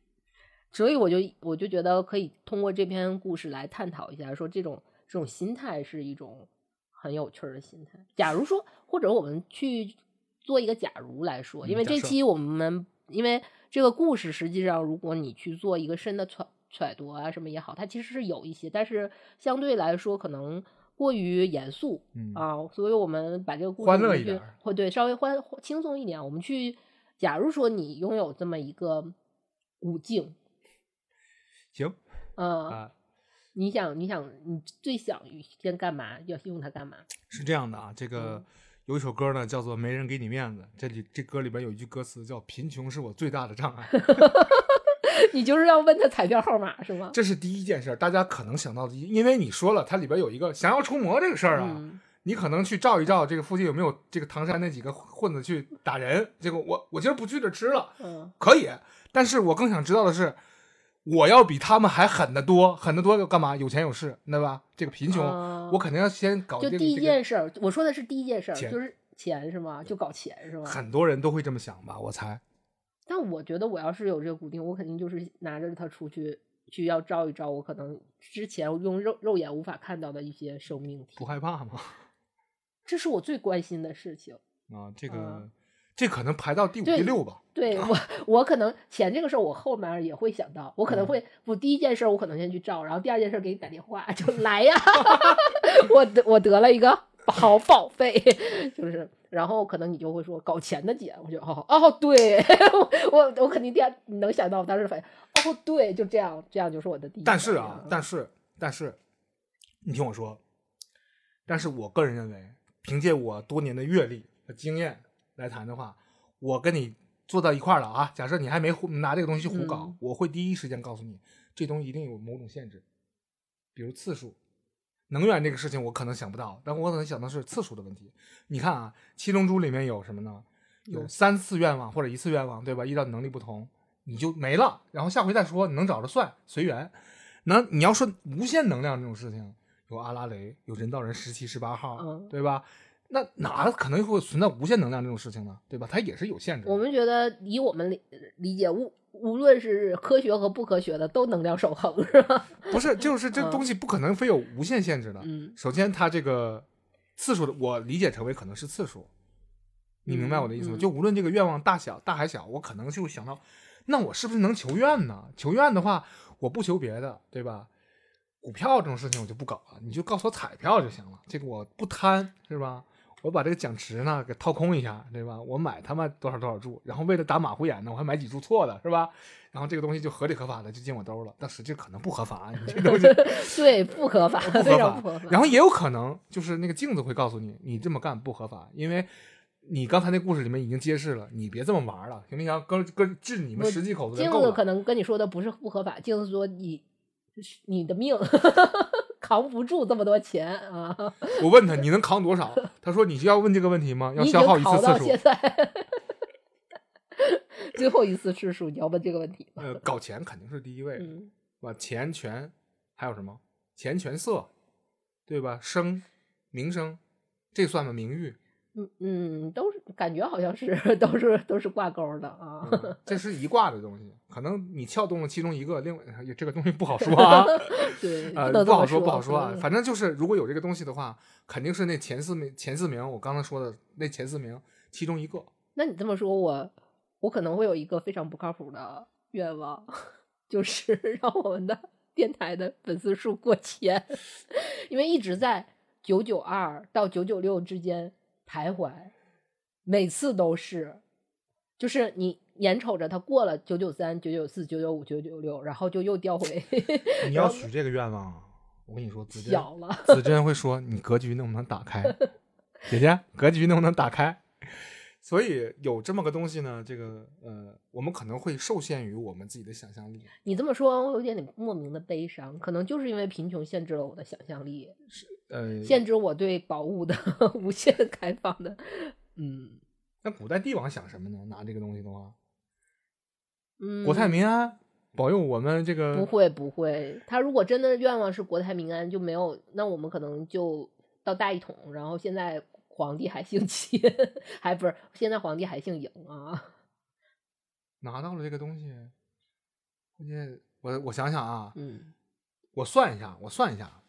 所以我就我就觉得可以通过这篇故事来探讨一下，说这种这种心态是一种很有趣的心态。假如说，或者我们去做一个假如来说，因为这期我们因为这个故事实际上，如果你去做一个深的揣揣度啊什么也好，它其实是有一些，但是相对来说可能。过于严肃啊，所以我们把这个故事欢乐一点，或对稍微欢轻松一点。我们去，假如说你拥有这么一个古镜，行，嗯，你想，你想，你最想先干嘛？要用它干嘛？是这样的啊，这个有一首歌呢，叫做《没人给你面子》，这里这歌里边有一句歌词叫“贫穷是我最大的障碍”。你就是要问他彩票号码是吗？这是第一件事，大家可能想到的，因为你说了，它里边有一个降妖除魔这个事儿啊，你可能去照一照这个附近有没有这个唐山那几个混子去打人，结果我我今儿不去这吃了，嗯，可以，但是我更想知道的是，我要比他们还狠得多，狠得多要干嘛？有钱有势，对吧？这个贫穷，我肯定要先搞。就第一件事，我说的是第一件事，就是钱是吗？就搞钱是吗？很多人都会这么想吧，我猜。但我觉得，我要是有这个固定，我肯定就是拿着它出去，去要照一照我可能之前用肉肉眼无法看到的一些生命体。不害怕吗？这是我最关心的事情啊！这个，这可能排到第五、第六吧。对 我，我可能钱这个事儿，我后面也会想到。我可能会，我第一件事，我可能先去照，然后第二件事给你打电话，就来呀！我得我得了一个好宝贝，就是。然后可能你就会说搞钱的姐，我就哦哦对，我我肯定第二能想到我当时反应，哦对，就这样，这样就是我的第一。但是啊，但是但是，你听我说，但是我个人认为，凭借我多年的阅历和经验来谈的话，我跟你坐到一块儿了啊，假设你还没拿这个东西去胡搞，我会第一时间告诉你，这东西一定有某种限制，比如次数。能源这个事情我可能想不到，但我可能想的是次数的问题。你看啊，《七龙珠》里面有什么呢？有三次愿望或者一次愿望，对吧？依照能力不同，你就没了。然后下回再说，你能找着算随缘。那你要说无限能量这种事情，有阿拉蕾，有人造人十七、十八号，对吧？那哪可能会存在无限能量这种事情呢？对吧？它也是有限制。我们觉得，以我们理理解物。无论是科学和不科学的，都能量守恒，是吧？不是，就是这东西不可能非有无限限制的。嗯，首先它这个次数的，我理解成为可能是次数。你明白我的意思吗？就无论这个愿望大小大还小，我可能就想到，那我是不是能求愿呢？求愿的话，我不求别的，对吧？股票这种事情我就不搞了，你就告诉我彩票就行了，这个我不贪，是吧？我把这个奖池呢给掏空一下，对吧？我买他妈多少多少注，然后为了打马虎眼呢，我还买几注错的，是吧？然后这个东西就合理合法的就进我兜了，但实际可能不合法，你这东西 对不合法，不合法。然后也有可能就是那个镜子会告诉你，你这么干不合法，因为你刚才那故事里面已经揭示了，你别这么玩了，行不行？跟跟治你们十几口子镜子可能跟你说的不是不合法，镜子说你你的命。扛不住这么多钱 啊！我问他你能扛多少？他说你就要问这个问题吗？要消耗一次次数。现在最后一次次数，你要问这个问题呃，搞钱肯定是第一位，的吧？钱权还有什么？钱权色，对吧？声名声，这算吗？名誉。嗯嗯，都是感觉好像是都是都是挂钩的啊。这是一挂的东西，可能你撬动了其中一个，另外这个东西不好说啊。对，呃，不好说，不好说啊。反正就是，如果有这个东西的话，肯定是那前四名，前四名，我刚才说的那前四名其中一个。那你这么说，我我可能会有一个非常不靠谱的愿望，就是让我们的电台的粉丝数过千，因为一直在九九二到九九六之间。徘徊，每次都是，就是你眼瞅着他过了九九三、九九四、九九五、九九六，然后就又掉回。你要许这个愿望，我跟你说，子小了，子珍会说你格局能不能打开？姐姐，格局能不能打开？所以有这么个东西呢，这个呃，我们可能会受限于我们自己的想象力。你这么说，我有点点莫名的悲伤，可能就是因为贫穷限制了我的想象力，是呃，限制我对宝物的无限开放的。嗯，那古代帝王想什么呢？拿这个东西的话，嗯，国泰民安，保佑我们这个不会不会。他如果真的愿望是国泰民安，就没有，那我们可能就到大一统，然后现在。皇帝还姓秦，还不是现在皇帝还姓嬴啊？拿到了这个东西，关键我我想想啊，嗯，我算一下，我算一下，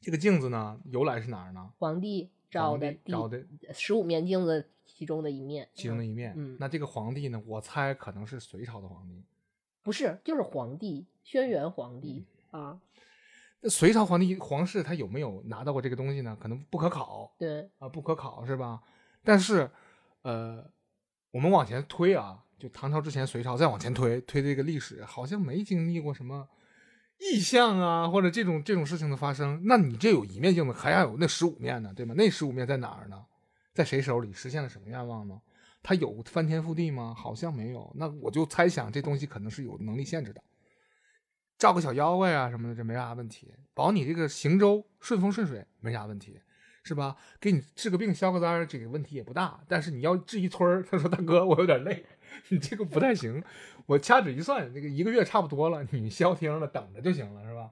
这个镜子呢，由来是哪儿呢？皇帝找的，找的十五面镜子其中的一面，其中的一面。嗯，那这个皇帝呢，我猜可能是隋朝的皇帝，不是，就是皇帝，轩辕皇帝啊。那隋朝皇帝皇室他有没有拿到过这个东西呢？可能不可考。对啊，不可考是吧？但是，呃，我们往前推啊，就唐朝之前，隋朝再往前推，推这个历史，好像没经历过什么意象啊，或者这种这种事情的发生。那你这有一面镜子，还要有那十五面呢，对吗？那十五面在哪儿呢？在谁手里实现了什么愿望呢？他有翻天覆地吗？好像没有。那我就猜想，这东西可能是有能力限制的。照个小妖怪啊什么的，这没啥问题。保你这个行舟顺风顺水，没啥问题，是吧？给你治个病消个灾，这个问题也不大。但是你要治一村他说大哥，我有点累，你这个不太行。我掐指一算，这个一个月差不多了，你消停了，等着就行了，是吧？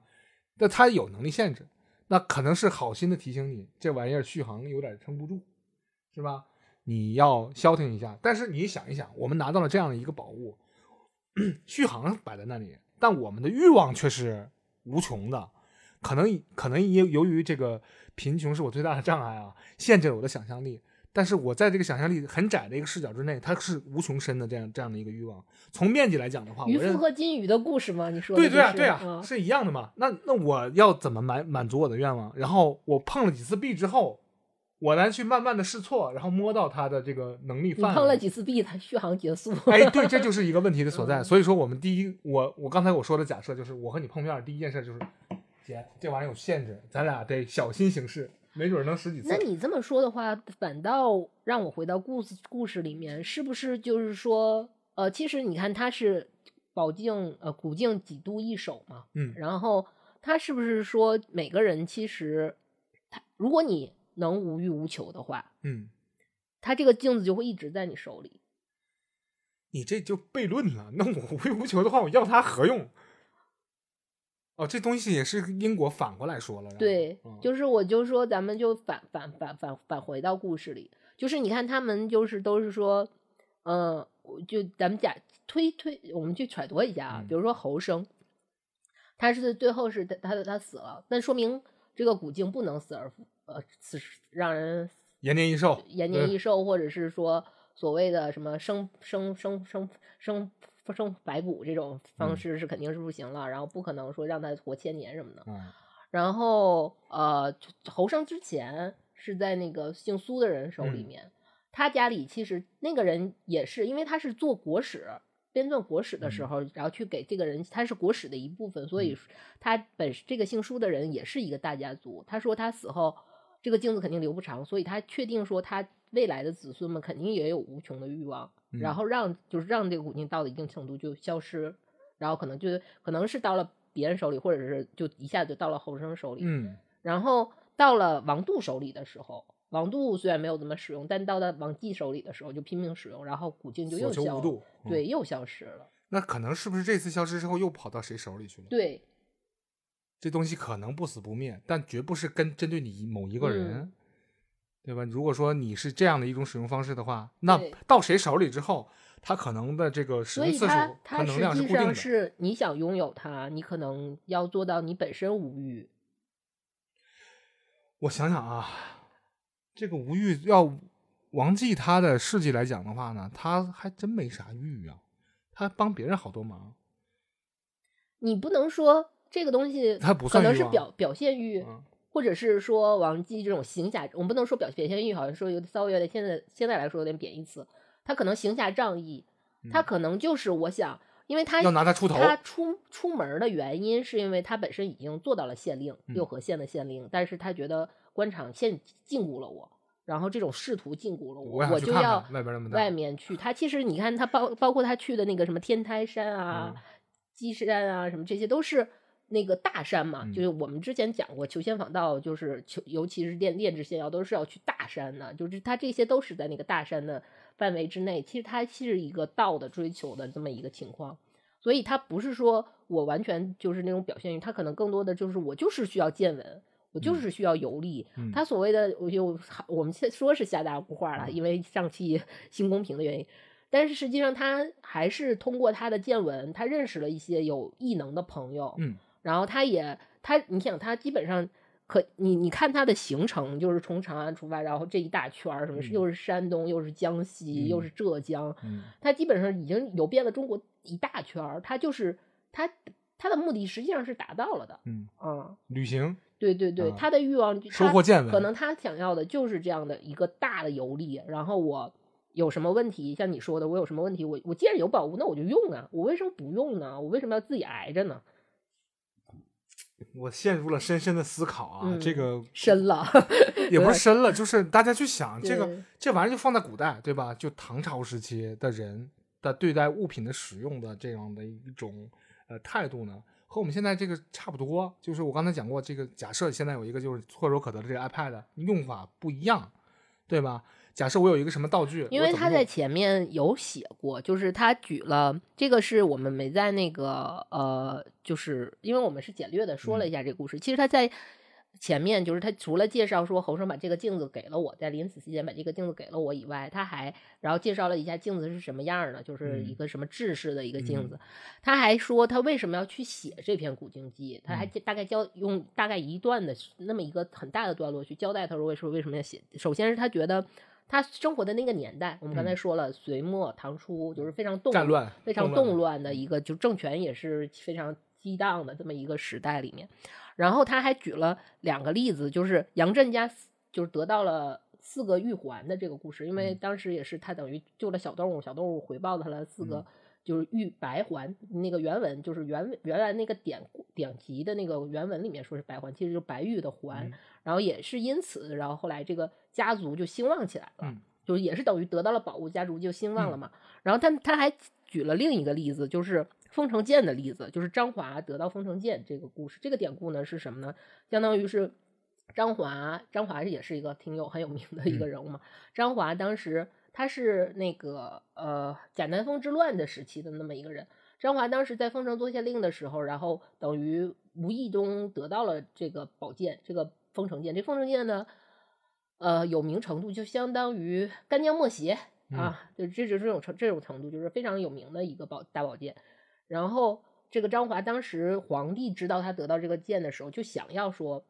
那他有能力限制，那可能是好心的提醒你，这玩意儿续航有点撑不住，是吧？你要消停一下。但是你想一想，我们拿到了这样的一个宝物，续航摆在那里。但我们的欲望却是无穷的，可能可能由由于这个贫穷是我最大的障碍啊，限制了我的想象力。但是我在这个想象力很窄的一个视角之内，它是无穷深的这样这样的一个欲望。从面积来讲的话，渔夫和金鱼的故事吗？你说对对啊对啊，是一样的嘛？那那我要怎么满满足我的愿望？然后我碰了几次壁之后。我来去慢慢的试错，然后摸到它的这个能力范围。你碰了几次壁，它续航结束。哎，对，这就是一个问题的所在。所以说，我们第一，我我刚才我说的假设就是，我和你碰面第一件事就是，姐，这玩意儿有限制，咱俩得小心行事，没准能十几次。那你这么说的话，反倒让我回到故事故事里面，是不是就是说，呃，其实你看他是宝镜呃古镜几度一手嘛，嗯，然后他是不是说每个人其实他如果你。能无欲无求的话，嗯，他这个镜子就会一直在你手里。你这就悖论了。那我无欲无求的话，我要它何用？哦，这东西也是因果反过来说了。对，就是我就说，咱们就反反反反返回到故事里，就是你看他们就是都是说，嗯，就咱们假推推，我们去揣度一下啊，比如说侯生，他是最后是他他他死了，那说明这个古镜不能死而复。呃，此让人延年益寿，延年益寿，或者是说所谓的什么生生生生生生白骨这种方式是肯定是不行了，然后不可能说让他活千年什么的。然后呃，侯生之前是在那个姓苏的人手里面，他家里其实那个人也是，因为他是做国史。编撰国史的时候，然后去给这个人，他是国史的一部分，所以他本这个姓舒的人也是一个大家族。他说他死后。这个镜子肯定留不长，所以他确定说他未来的子孙们肯定也有无穷的欲望，然后让就是让这个古镜到了一定程度就消失，然后可能就可能是到了别人手里，或者是就一下就到了侯生手里，嗯，然后到了王度手里的时候，王度虽然没有怎么使用，但到了王继手里的时候就拼命使用，然后古镜就又消，对，又消失了。那可能是不是这次消失之后又跑到谁手里去了？对。这东西可能不死不灭，但绝不是跟针对你某一个人，对吧？如果说你是这样的一种使用方式的话，那到谁手里之后，它可能的这个使用次数、它能量是固定的。是你想拥有它，你可能要做到你本身无欲。我想想啊，这个无欲要王继他的事迹来讲的话呢，他还真没啥欲啊，他帮别人好多忙。你不能说。这个东西他不可能是表表现欲，或者是说王姬这种行侠，我们不能说表表现欲，好像说有点稍微有点现在现在来说有点贬义词。他可能行侠仗义，他可能就是我想，因为他要拿他出头，他出出门的原因是因为他本身已经做到了县令，六合县的县令，但是他觉得官场限禁锢了我，然后这种仕途禁锢了我，我就要外边那么大，外面去。他其实你看，他包包括他去的那个什么天台山啊、鸡山啊，什么这些都是那个大山嘛。就是我们之前讲过，求仙访道就是求，尤其是炼炼制仙药，都是要去大山的。就是他这些都是在那个大山的范围之内。其实它是一个道的追求的这么一个情况，所以他不是说我完全就是那种表现欲，他可能更多的就是我就是需要见闻。我就是需要游历，他所谓的我就我们现说是下大固话了，因为上期 新公平的原因，但是实际上他还是通过他的见闻，他认识了一些有异能的朋友，嗯，然后他也他你想他基本上可你你看他的行程就是从长安出发，然后这一大圈儿什么又是山东又是江西又是浙江，他基本上已经游遍了中国一大圈儿，他就是他他的目的实际上是达到了的，嗯啊，旅行。对对对，他的欲望收获见闻，可能他想要的就是这样的一个大的游历。然后我有什么问题，像你说的，我有什么问题，我我既然有宝物，那我就用啊，我为什么不用呢？我为什么要自己挨着呢？我陷入了深深的思考啊，这个深了，也不是深了，就是大家去想这个这玩意儿就放在古代，对吧？就唐朝时期的人的对待物品的使用的这样的一种呃态度呢？和我们现在这个差不多，就是我刚才讲过，这个假设现在有一个就是唾手可得的这个 iPad，用法不一样，对吧？假设我有一个什么道具，因为他在前面有写过，就是他举了这个是我们没在那个呃，就是因为我们是简略的说了一下这个故事，其实他在。前面就是他除了介绍说侯生把这个镜子给了我，在临死期间把这个镜子给了我以外，他还然后介绍了一下镜子是什么样的，就是一个什么制式的一个镜子。他还说他为什么要去写这篇古镜记，他还大概交用大概一段的那么一个很大的段落去交代他说为什么为什么要写。首先是他觉得他生活的那个年代，我们刚才说了隋末唐初就是非常动乱、非常动乱的一个，就政权也是非常激荡的这么一个时代里面。然后他还举了两个例子，就是杨震家就是得到了四个玉环的这个故事，因为当时也是他等于救了小动物，小动物回报他了四个就是玉白环，那个原文就是原原来那个典典籍的那个原文里面说是白环，其实就是白玉的环，然后也是因此，然后后来这个家族就兴旺起来了，就是也是等于得到了宝物，家族就兴旺了嘛。然后他他还举了另一个例子，就是。封城剑的例子就是张华得到封城剑这个故事，这个典故呢是什么呢？相当于是张华，张华也是一个挺有很有名的一个人物嘛。张华当时他是那个呃贾南风之乱的时期的那么一个人。张华当时在封城做县令的时候，然后等于无意中得到了这个宝剑，这个封城剑。这封城剑呢，呃，有名程度就相当于干将莫邪啊，就这就是这种程这种程度，就是非常有名的一个宝大宝剑。然后这个张华当时皇帝知道他得到这个剑的时候，就想要说，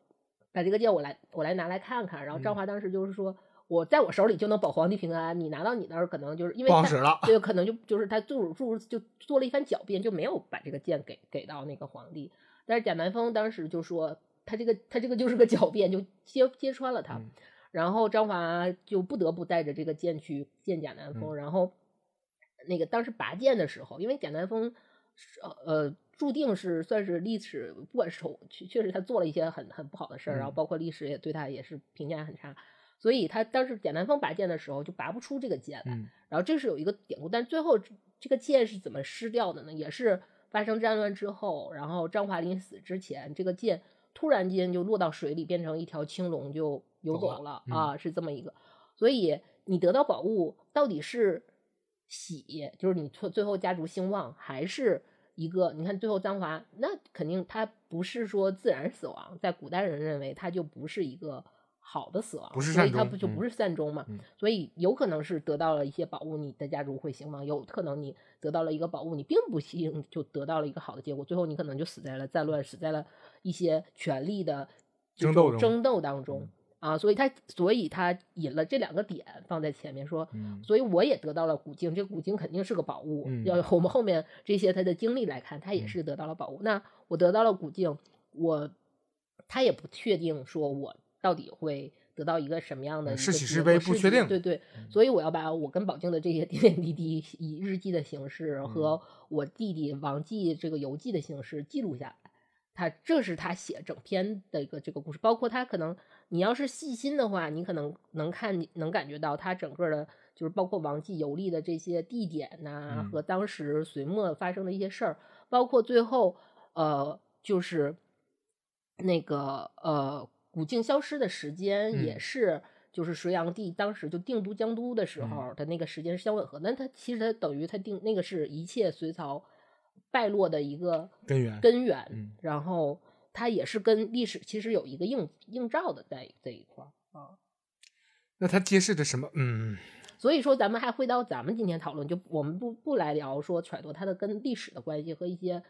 把这个剑我来我来拿来看看。然后张华当时就是说，我在我手里就能保皇帝平安，你拿到你那儿可能就是因为不好使了，对，可能就就是他做做就做了一番狡辩，就没有把这个剑给给到那个皇帝。但是贾南风当时就说，他这个他这个就是个狡辩，就揭揭穿了他。然后张华就不得不带着这个剑去见贾南风。然后那个当时拔剑的时候，因为贾南风。呃呃，注定是算是历史，不管是丑，确确实他做了一些很很不好的事儿，然后包括历史也对他也是评价很差，所以他当时简南风拔剑的时候就拔不出这个剑来，然后这是有一个典故，但最后这个剑是怎么失掉的呢？也是发生战乱之后，然后张华临死之前，这个剑突然间就落到水里，变成一条青龙就游走了啊，是这么一个，所以你得到宝物到底是？喜就是你最最后家族兴旺，还是一个你看最后张华，那肯定他不是说自然死亡，在古代人认为他就不是一个好的死亡，所以他不就不是善终嘛？所以有可能是得到了一些宝物，你的家族会兴旺；有可能你得到了一个宝物，你并不幸就得到了一个好的结果，最后你可能就死在了战乱，死在了一些权力的争斗争斗当中。啊，所以他，所以他引了这两个点放在前面说，所以我也得到了古镜，这古镜肯定是个宝物。要我们后面这些他的经历来看，他也是得到了宝物。那我得到了古镜，我他也不确定说我到底会得到一个什么样的是喜是悲不确定。对对，所以我要把我跟宝静的这些点点滴滴以日记的形式和我弟弟王继这个游记的形式记录下来。他这是他写整篇的一个这个故事，包括他可能你要是细心的话，你可能能看能感觉到他整个的，就是包括王继游历的这些地点呐，和当时隋末发生的一些事儿，包括最后呃，就是那个呃古镜消失的时间也是。就是隋炀帝当时就定都江都的时候的那个时间是相吻合，那他其实他等于他定那个是一切隋朝败落的一个根源根源，然后他也是跟历史其实有一个映映照的在这一块啊。那他揭示的什么？嗯，所以说咱们还回到咱们今天讨论，就我们不不来聊说揣度它的跟历史的关系和一些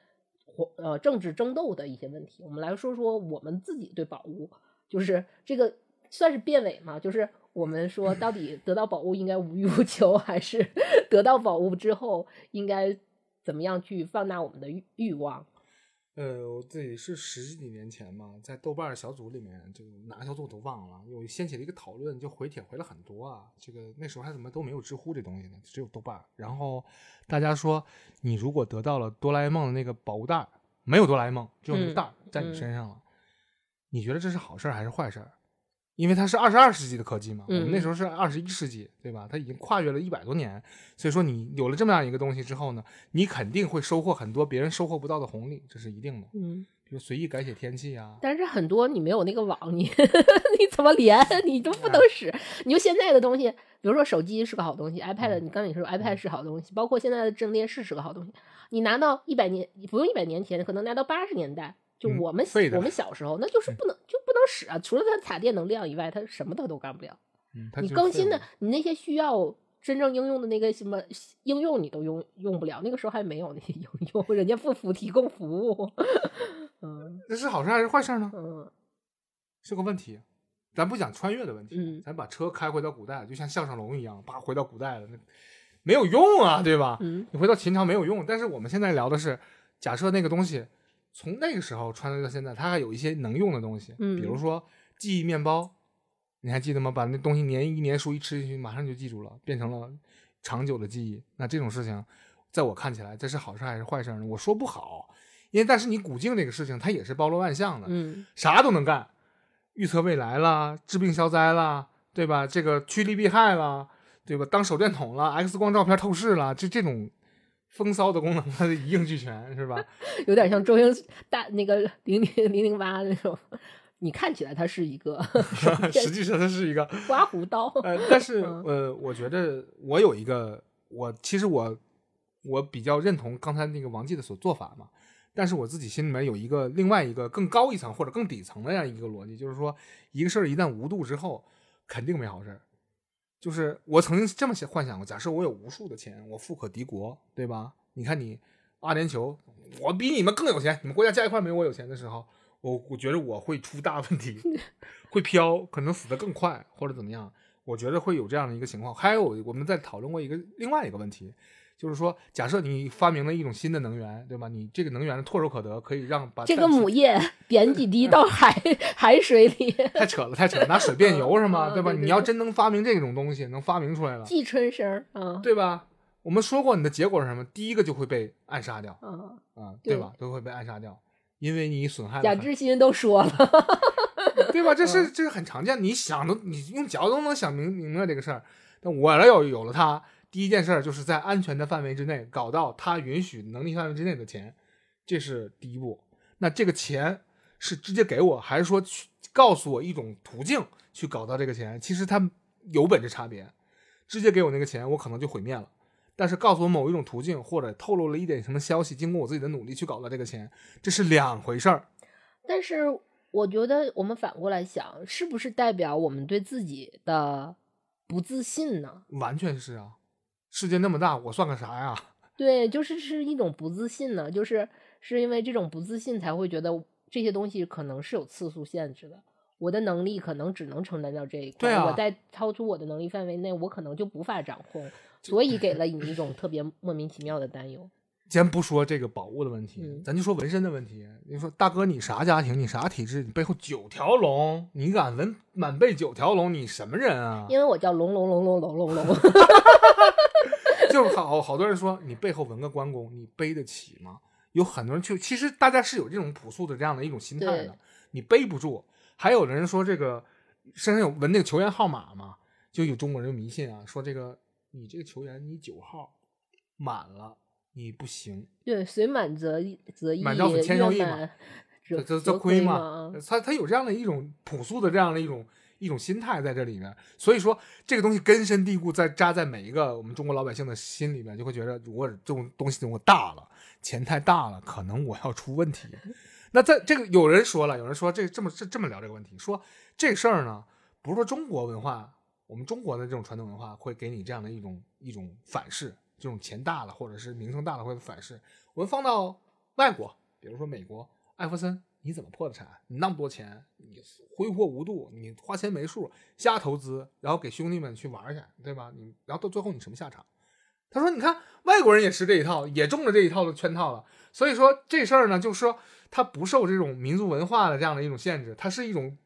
呃政治争斗的一些问题，我们来说说我们自己对宝物，就是这个。算是变伪嘛？就是我们说，到底得到宝物应该无欲无求，还是 得到宝物之后应该怎么样去放大我们的欲欲望？呃，我自己是十几年前嘛，在豆瓣小组里面，就哪个小组都忘了，有掀起了一个讨论，就回帖回了很多啊。这个那时候还怎么都没有知乎这东西呢，只有豆瓣。然后大家说，你如果得到了哆啦 A 梦的那个宝物袋，没有哆啦 A 梦，只有那个袋在你身上了，你觉得这是好事还是坏事？因为它是二十二世纪的科技嘛，我们那时候是二十一世纪，对吧？它已经跨越了一百多年，所以说你有了这么样一个东西之后呢，你肯定会收获很多别人收获不到的红利，这是一定的。嗯，比如随意改写天气啊。但是很多你没有那个网，你 你怎么连？你都不能使。你就现在的东西，比如说手机是个好东西，iPad，你刚才你说 iPad 是好东西，包括现在的智能电视是个好东西。你拿到一百年，不用一百年前，可能拿到八十年代。就我们我们小时候，那就是不能就不能使啊！除了它插电能亮以外，它什么它都干不了。你更新的，你那些需要真正应用的那个什么应用，你都用用不了。那个时候还没有那些 应用，人家不服提供服务。嗯，那是好事还是坏事呢？嗯，是个问题。咱不讲穿越的问题，咱把车开回到古代，就像项上龙一样，叭回到古代了，那没有用啊，对吧？嗯，你回到秦朝没有用。但是我们现在聊的是，假设那个东西。从那个时候穿越到现在，它还有一些能用的东西，嗯，比如说记忆面包，你还记得吗？把那东西粘一粘书一吃进去，马上就记住了，变成了长久的记忆。那这种事情，在我看起来，这是好事还是坏事呢？我说不好，因为但是你古镜这个事情，它也是包罗万象的，嗯，啥都能干，预测未来啦，治病消灾啦，对吧？这个趋利避害啦，对吧？当手电筒了，X 光照片透视了，这这种。风骚的功能，它一应俱全，是吧？有点像周星大那个零零零零八那种。你看起来它是一个，实际上它是一个 刮胡刀。呃，但是呃，我觉得我有一个，我其实我我比较认同刚才那个王记的所做法嘛。但是我自己心里面有一个另外一个更高一层或者更底层的这样一个逻辑，就是说一个事儿一旦无度之后，肯定没好事儿。就是我曾经这么想幻想过，假设我有无数的钱，我富可敌国，对吧？你看你阿联酋，我比你们更有钱，你们国家加一块没有我有钱的时候，我我觉得我会出大问题，会飘，可能死得更快或者怎么样，我觉得会有这样的一个情况。还有我们在讨论过一个另外一个问题。就是说，假设你发明了一种新的能源，对吧？你这个能源唾手可得，可以让把这个母液点几滴到海海水里。太扯了，太扯了，拿水变油是吗？对吧？你要真能发明这种东西，能发明出来了，季春生，嗯，对吧？我们说过，你的结果是什么？第一个就会被暗杀掉，嗯啊，对吧？都会被暗杀掉，因为你损害了。贾志新都说了，对吧？这是这是很常见，你想都你用脚都能想明明白这个事儿。但我要有了它。第一件事就是在安全的范围之内搞到他允许能力范围之内的钱，这是第一步。那这个钱是直接给我，还是说去告诉我一种途径去搞到这个钱？其实它有本质差别。直接给我那个钱，我可能就毁灭了；但是告诉我某一种途径，或者透露了一点什么消息，经过我自己的努力去搞到这个钱，这是两回事儿。但是我觉得我们反过来想，是不是代表我们对自己的不自信呢？完全是啊。世界那么大，我算个啥呀？对，就是是一种不自信呢，就是是因为这种不自信才会觉得这些东西可能是有次数限制的，我的能力可能只能承担到这一块，我在超出我的能力范围内，我可能就无法掌控，所以给了你一种特别莫名其妙的担忧。先不说这个宝物的问题，咱就说纹身的问题。你说大哥，你啥家庭？你啥体质？你背后九条龙，你敢纹满背九条龙？你什么人啊？因为我叫龙龙龙龙龙龙龙。就好好多人说你背后纹个关公，你背得起吗？有很多人去，其实大家是有这种朴素的这样的一种心态的，你背不住。还有的人说这个身上有纹那个球员号码嘛，就有中国人迷信啊，说这个你这个球员你九号满了你不行。对，随满则则溢，满招损，谦受益嘛，这这这亏嘛。他他有这样的一种朴素的这样的一种一种心态在这里面，所以说这个东西根深蒂固，在扎在每一个我们中国老百姓的心里面，就会觉得，如果这种东西如果大了，钱太大了，可能我要出问题。那在这个有人说了，有人说这这么这这么聊这个问题，说这事儿呢，不是说中国文化，我们中国的这种传统文化会给你这样的一种一种反噬，这种钱大了或者是名声大了会反噬。我们放到外国，比如说美国，艾弗森，你怎么破的产？你那么多钱，你挥霍无度，你花钱没数，瞎投资，然后给兄弟们去玩去，对吧？你然后到最后你什么下场？他说，你看外国人也吃这一套，也中了这一套的圈套了。所以说这事儿呢，就是说。它不受这种民族文化的这样的一种限制，它是一种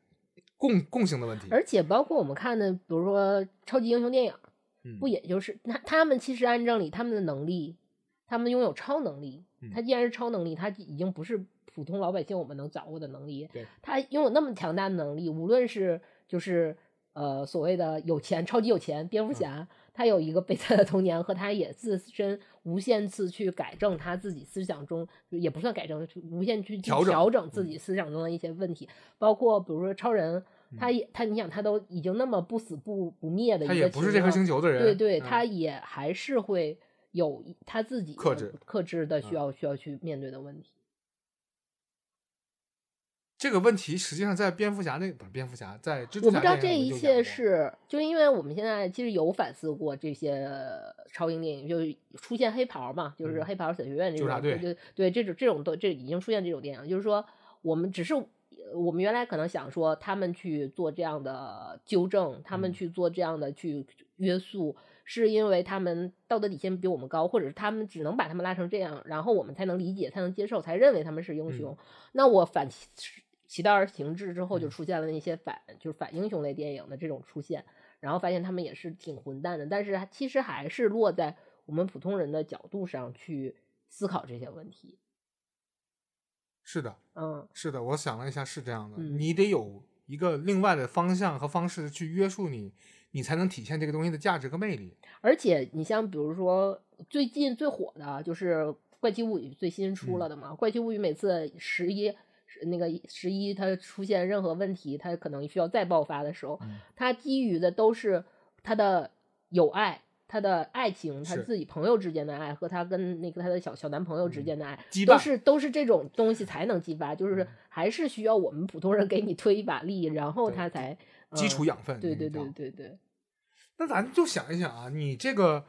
共共性的问题。而且包括我们看的，比如说超级英雄电影，不也就是他他们其实按照理他们的能力，他们拥有超能力。他既然是超能力，他已经不是普通老百姓我们能掌握的能力。他拥有那么强大的能力，无论是就是呃所谓的有钱、超级有钱蝙蝠侠。他有一个悲惨的童年，和他也自身无限次去改正他自己思想中，也不算改正，无限去调整自己思想中的一些问题，包括比如说超人，他也他你想他都已经那么不死不不灭的，他也不是这颗星球的人，对对，他也还是会有他自己克制克制的需要需要去面对的问题。这个问题实际上在蝙蝠侠那不是蝙蝠侠在蜘蛛侠我不知道这一切是就因为我们现在其实有反思过这些超英电影，就是出现黑袍嘛，就是黑袍小学院这种，对对对，这种这种都这已经出现这种电影，就是说我们只是我们原来可能想说他们去做这样的纠正，他们去做这样的去约束，是因为他们道德底线比我们高，或者是他们只能把他们拉成这样，然后我们才能理解，才能接受，才认为他们是英雄。那我反。其道而行之之后，就出现了那些反就是反英雄类电影的这种出现，然后发现他们也是挺混蛋的，但是其实还是落在我们普通人的角度上去思考这些问题。是的，嗯，是的，我想了一下，是这样的，你得有一个另外的方向和方式去约束你，你才能体现这个东西的价值和魅力。而且你像比如说最近最火的就是《怪奇物语》最新出了的嘛，《怪奇物语》每次十一。那个十一，它出现任何问题，它可能需要再爆发的时候，它基于的都是它的友爱，他的爱情，他自己朋友之间的爱，和他跟那个他的小小男朋友之间的爱，都是都是这种东西才能激发，就是还是需要我们普通人给你推一把力，然后他才基础养分。对对对对对。那咱就想一想啊，你这个，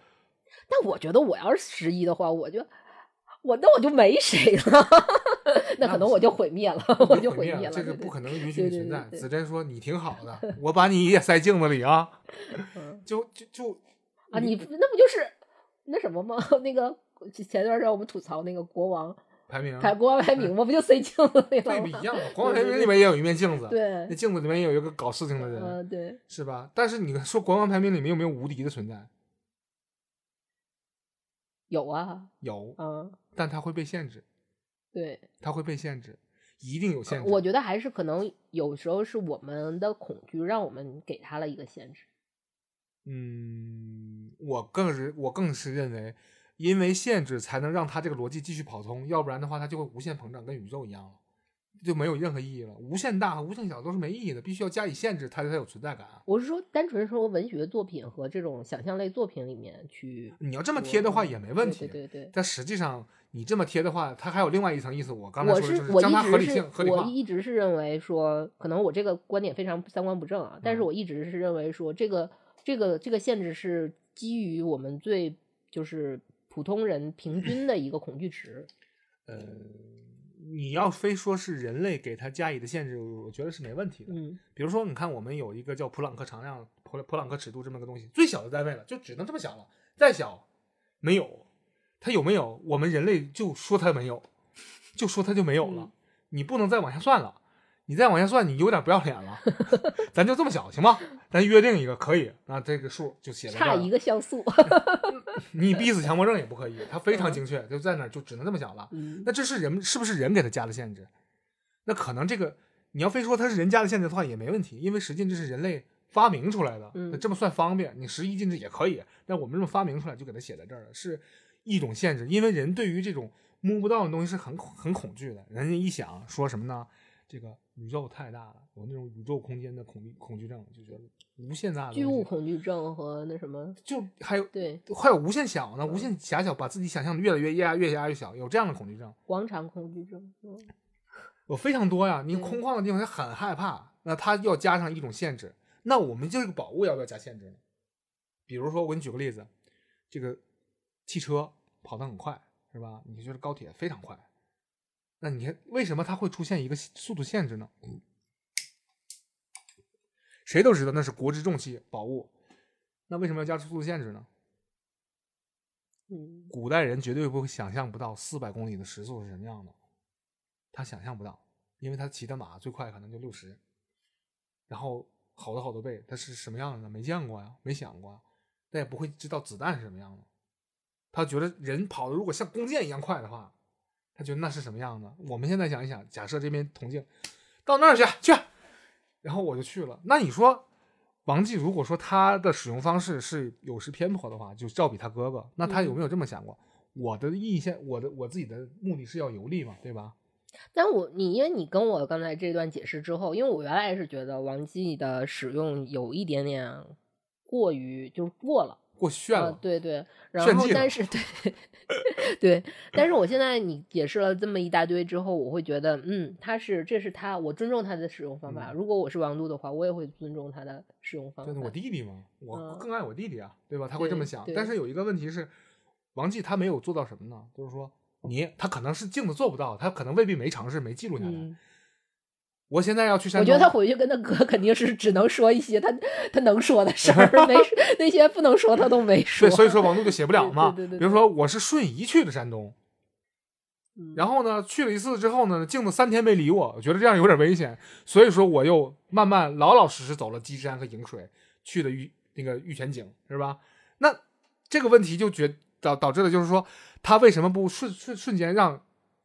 那我觉得我要是十一的话，我就我那我就没谁了。那可能我就毁灭了，我就毁灭了。这个不可能允许你存在。子珍说：“你挺好的，我把你也塞镜子里啊。”就就就啊，你那不就是那什么吗？那个前段时间我们吐槽那个国王排名，排国王排名，我不就塞镜子里了吗？对，一样。国王排名里面也有一面镜子，对，那镜子里面也有一个搞事情的人，嗯，对，是吧？但是你说国王排名里面有没有无敌的存在？有啊，有，嗯，但他会被限制。对，他会被限制，一定有限制。我觉得还是可能有时候是我们的恐惧让我们给他了一个限制。嗯，我更是我更是认为，因为限制才能让他这个逻辑继续跑通，要不然的话，他就会无限膨胀，跟宇宙一样了。就没有任何意义了。无限大和无限小都是没意义的，必须要加以限制，它才有存在感。我是说，单纯说文学作品和这种想象类作品里面去，你要这么贴的话也没问题。对对对。但实际上，你这么贴的话，它还有另外一层意思。我刚才说的就是将它合理性合理化。我一直是认为说，可能我这个观点非常三观不正啊，但是我一直是认为说，这个这个这个限制是基于我们最就是普通人平均的一个恐惧值。呃。你要非说是人类给它加以的限制，我觉得是没问题的。嗯，比如说，你看我们有一个叫普朗克常量、普普朗克尺度这么个东西，最小的单位了，就只能这么小了，再小没有，它有没有？我们人类就说它没有，就说它就没有了，你不能再往下算了。你再往下算，你有点不要脸了。咱就这么小，行吗？咱约定一个，可以。那这个数就写在差一个像素。你逼死强迫症也不可以，它非常精确，就在那儿，就只能这么想了。那这是人是不是人给他加的限制？那可能这个你要非说它是人加的限制的话也没问题，因为实际这是人类发明出来的，那，这么算方便，你十一进制也可以，但我们这么发明出来就给它写在这儿了，是一种限制，因为人对于这种摸不到的东西是很很恐惧的，人家一想说什么呢？这个宇宙太大了，有那种宇宙空间的恐惧恐惧症，就觉得无限大的巨物恐惧症和那什么，就还有对，还有无限小呢，无限狭小，把自己想象的越来越压越压越小，有这样的恐惧症。广场恐惧症，有非常多呀。你空旷的地方他很害怕，那它要加上一种限制。那我们这个宝物要不要加限制呢？比如说，我给你举个例子，这个汽车跑得很快，是吧？你觉得高铁非常快。那你看，为什么它会出现一个速度限制呢？谁都知道那是国之重器宝物，那为什么要加速度限制呢？嗯，古代人绝对不会想象不到四百公里的时速是什么样的，他想象不到，因为他骑的马最快可能就六十，然后好多好多倍，他是什么样的呢？没见过呀，没想过，他也不会知道子弹是什么样的，他觉得人跑的如果像弓箭一样快的话。他觉得那是什么样的？我们现在想一想，假设这边铜镜到那儿去去，然后我就去了。那你说王继如果说他的使用方式是有失偏颇的话，就照比他哥哥，那他有没有这么想过？我的意线，我的我自己的目的是要游历嘛，对吧？但我你因为你跟我刚才这段解释之后，因为我原来是觉得王继的使用有一点点过于就是过了。过炫了，对对，然后但是 对对，但是我现在你解释了这么一大堆之后，我会觉得，嗯，他是这是他，我尊重他的使用方法。如果我是王璐的话，我也会尊重他的使用方法。我弟弟嘛，我更爱我弟弟啊，对吧？他会这么想。但是有一个问题是，王继他没有做到什么呢？就是说，你他可能是镜子做不到，他可能未必没尝试，没记录下来。我现在要去山东，我觉得他回去跟他哥肯定是只能说一些他他能说的事儿，没那些不能说他都没说。对，所以说王璐就写不了嘛。对对对。比如说我是瞬移去的山东，然后呢去了一次之后呢，镜子三天没理我，我觉得这样有点危险，所以说我又慢慢老老实实走了鸡山和颍水，去的玉那个玉泉井，是吧？那这个问题就觉导导致了，就是说他为什么不瞬瞬瞬间让？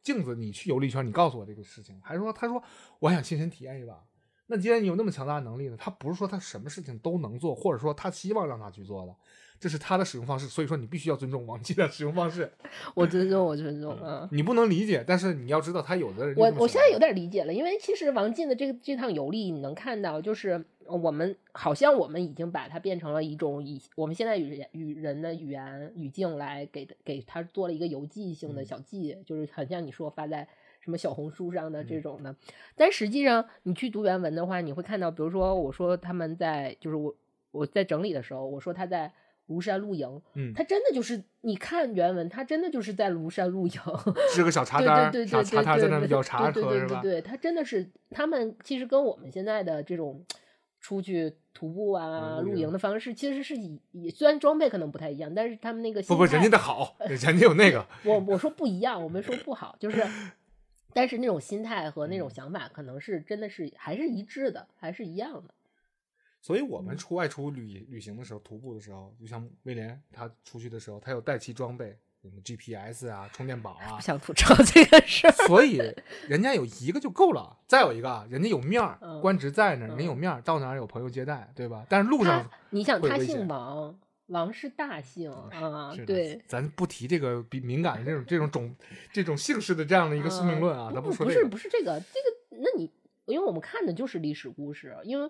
镜子，你去游了一圈，你告诉我这个事情，还是说他说我想亲身体验一把？那既然你有那么强大的能力呢，他不是说他什么事情都能做，或者说他希望让他去做的，这是他的使用方式。所以说你必须要尊重王姬的使用方式。我尊重，我尊重。嗯，你不能理解，但是你要知道他有的人。我我现在有点理解了，因为其实王进的这个这趟游历，你能看到就是。我们好像我们已经把它变成了一种以我们现在语言与人的语言语境来给给他做了一个游记性的小记，就是很像你说发在什么小红书上的这种的。但实际上你去读原文的话，你会看到，比如说我说他们在就是我我在整理的时候，我说他在庐山露营，嗯，他真的就是你看原文，他真的就是在庐山露营，支个小茶单，对对对茶摊在那舀茶喝是吧？对，他真的是他们其实跟我们现在的这种。出去徒步啊，露营的方式其实是以以虽然装备可能不太一样，但是他们那个不不，人家的好，人家有那个。我我说不一样，我没说不好，就是，但是那种心态和那种想法可能是真的是还是一致的，还是一样的。所以我们出外出旅旅行的时候，徒步的时候，就像威廉他出去的时候，他有带齐装备。什么 GPS 啊，充电宝啊，不想吐槽这个事儿。所以人家有一个就够了。再有一个，人家有面儿，官职在那儿，人有面儿，到哪儿有朋友接待，对吧？但是路上，你想他姓王，王是大姓啊，对。咱不提这个比敏感的这种这种种这种姓氏的这样的一个宿命论啊，咱不说这个。不是不是这个这个，那你因为我们看的就是历史故事，因为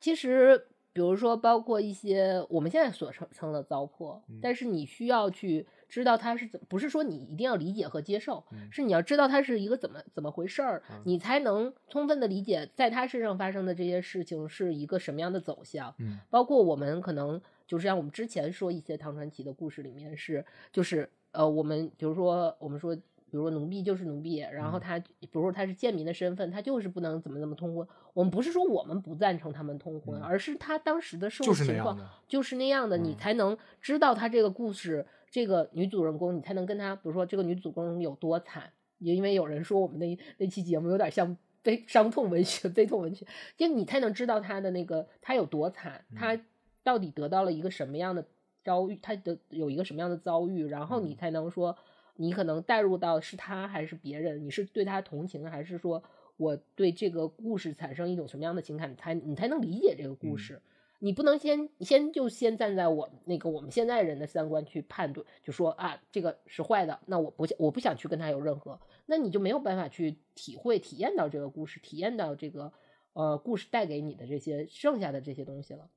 其实比如说包括一些我们现在所称称的糟粕，但是你需要去。知道它是怎，不是说你一定要理解和接受，是你要知道它是一个怎么怎么回事儿，你才能充分的理解在他身上发生的这些事情是一个什么样的走向。嗯，包括我们可能就是像我们之前说一些唐传奇的故事里面是，就是呃，我们比如说我们说，比如说奴婢就是奴婢，然后他比如说他是贱民的身份，他就是不能怎么怎么通婚。我们不是说我们不赞成他们通婚，而是他当时的社会情况就是那样的，你才能知道他这个故事。这个女主人公，你才能跟她，比如说这个女主人公有多惨，也因为有人说我们那那期节目有点像悲伤痛文学、悲痛文学，就你才能知道她的那个她有多惨，她到底得到了一个什么样的遭遇，她的有一个什么样的遭遇，然后你才能说你可能带入到是他还是别人，你是对他同情还是说我对这个故事产生一种什么样的情感，才你才能理解这个故事。你不能先先就先站在我那个我们现在人的三观去判断，就说啊这个是坏的，那我不我不想去跟他有任何，那你就没有办法去体会体验到这个故事，体验到这个呃故事带给你的这些剩下的这些东西了。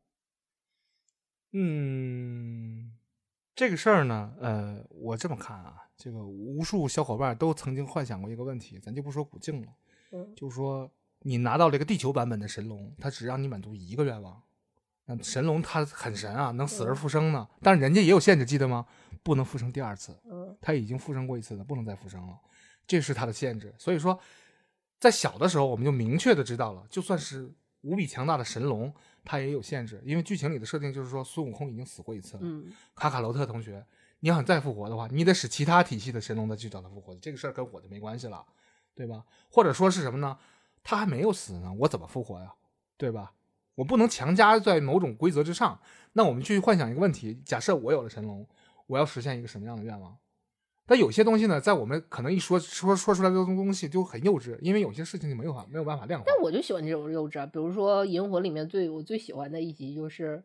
嗯，这个事儿呢，呃，我这么看啊，这个无数小伙伴都曾经幻想过一个问题，咱就不说古镜了，嗯，就是说你拿到了一个地球版本的神龙，它只让你满足一个愿望。那神龙它很神啊，能死而复生呢。但是人家也有限制，记得吗？不能复生第二次。嗯，他已经复生过一次了，不能再复生了，这是它的限制。所以说，在小的时候我们就明确的知道了，就算是无比强大的神龙，它也有限制。因为剧情里的设定就是说，孙悟空已经死过一次了。嗯，卡卡罗特同学，你想再复活的话，你得使其他体系的神龙再去找他复活。这个事儿跟我就没关系了，对吧？或者说是什么呢？他还没有死呢，我怎么复活呀？对吧？我不能强加在某种规则之上。那我们去幻想一个问题：假设我有了神龙，我要实现一个什么样的愿望？但有些东西呢，在我们可能一说说说出来的东西就很幼稚，因为有些事情就没有法没有办法量化。但我就喜欢这种幼稚啊，比如说《银魂》里面最我最喜欢的一集就是。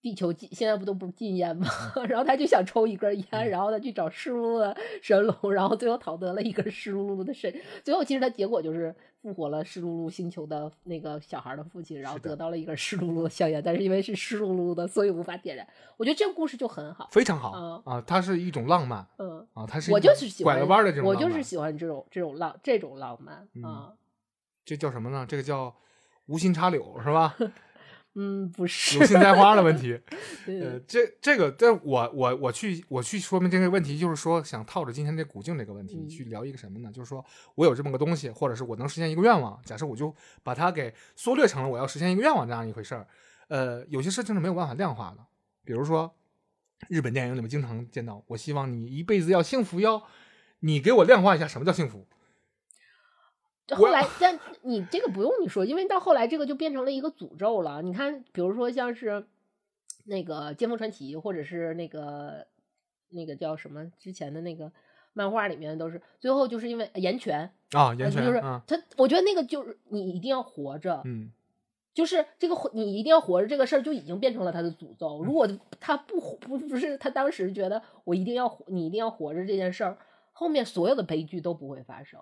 地球禁现在不都不禁烟吗？然后他就想抽一根烟，然后他去找湿漉漉的神龙，然后最后讨得了一根湿漉漉的神。最后其实他结果就是复活了湿漉漉星球的那个小孩的父亲，然后得到了一根湿漉漉的香烟，但是因为是湿漉漉的，所以无法点燃。我觉得这个故事就很好，非常好啊！它是一种浪漫，嗯啊，它是我就是喜欢拐了弯的这种，我就是喜欢这种这种浪这种浪漫啊。这叫什么呢？这个叫无心插柳，是吧？嗯，不是有心栽花的问题。呃，这这个，但我我我去我去说明这个问题，就是说想套着今天这古镜这个问题去聊一个什么呢？就是说我有这么个东西，或者是我能实现一个愿望。假设我就把它给缩略成了我要实现一个愿望这样一回事儿。呃，有些事情是没有办法量化的，比如说日本电影里面经常见到，我希望你一辈子要幸福哟，你给我量化一下什么叫幸福。后来，但你这个不用你说，因为到后来这个就变成了一个诅咒了。你看，比如说像是那个《剑锋传奇》，或者是那个那个叫什么之前的那个漫画里面，都是最后就是因为岩泉啊，岩泉就是他，我觉得那个就是你一定要活着，嗯，就是这个你一定要活着这个事儿就已经变成了他的诅咒。如果他不不不是他当时觉得我一定要活，你一定要活着这件事儿，后面所有的悲剧都不会发生。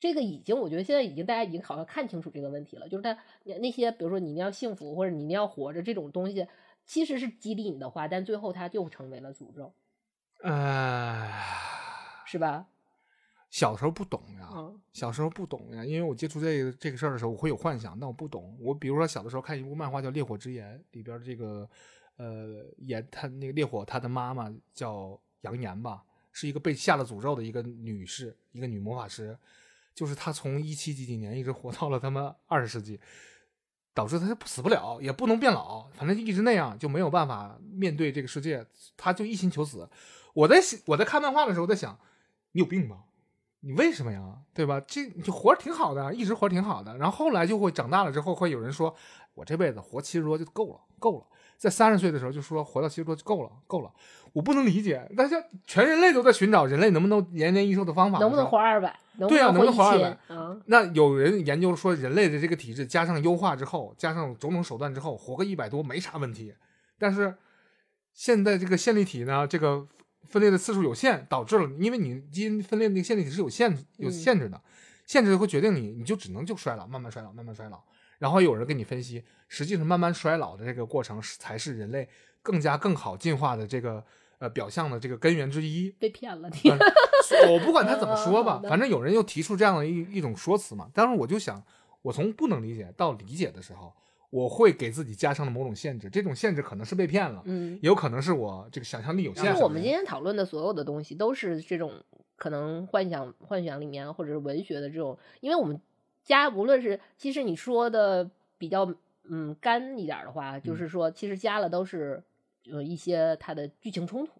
这个已经，我觉得现在已经大家已经好像看清楚这个问题了，就是他那些比如说你一定要幸福或者你一定要活着这种东西，其实是激励你的话，但最后它就成为了诅咒，哎，是吧？小时候不懂呀，小时候不懂呀，因为我接触这个这个事儿的时候，我会有幻想，但我不懂。我比如说小的时候看一部漫画叫《烈火之炎》，里边这个呃炎，他那个烈火他的妈妈叫杨炎吧，是一个被下了诅咒的一个女士，一个女魔法师。就是他从一七几几年一直活到了他妈二十世纪，导致他死不了，也不能变老，反正一直那样，就没有办法面对这个世界，他就一心求死。我在我在看漫画的时候在想，你有病吧？你为什么呀？对吧？这你就活着挺好的，一直活着挺好的。然后后来就会长大了之后，会有人说，我这辈子活七十多就够了，够了。在三十岁的时候就说活到七十多就够了，够了。我不能理解，大家全人类都在寻找人类能不能延年益寿的方法，能不能活二百？对啊，能不能活二百？那有人研究说，人类的这个体质加上优化之后，加上种种手段之后，活个一百多没啥问题。但是现在这个线粒体呢，这个分裂的次数有限，导致了因为你基因分裂那个线粒体是有限有限制的，限制会决定你，你就只能就衰老，慢慢衰老，慢慢衰老。然后有人给你分析，实际上慢慢衰老的这个过程才是人类更加更好进化的这个呃表象的这个根源之一。被骗了，你。我不管他怎么说吧，反正有人又提出这样的一一种说辞嘛。当时我就想，我从不能理解到理解的时候，我会给自己加上了某种限制。这种限制可能是被骗了，嗯，也有可能是我这个想象力有限。我们今天讨论的所有的东西，都是这种可能幻想幻想里面，或者是文学的这种，因为我们。加无论是其实你说的比较嗯干一点的话，就是说其实加了都是呃一些它的剧情冲突，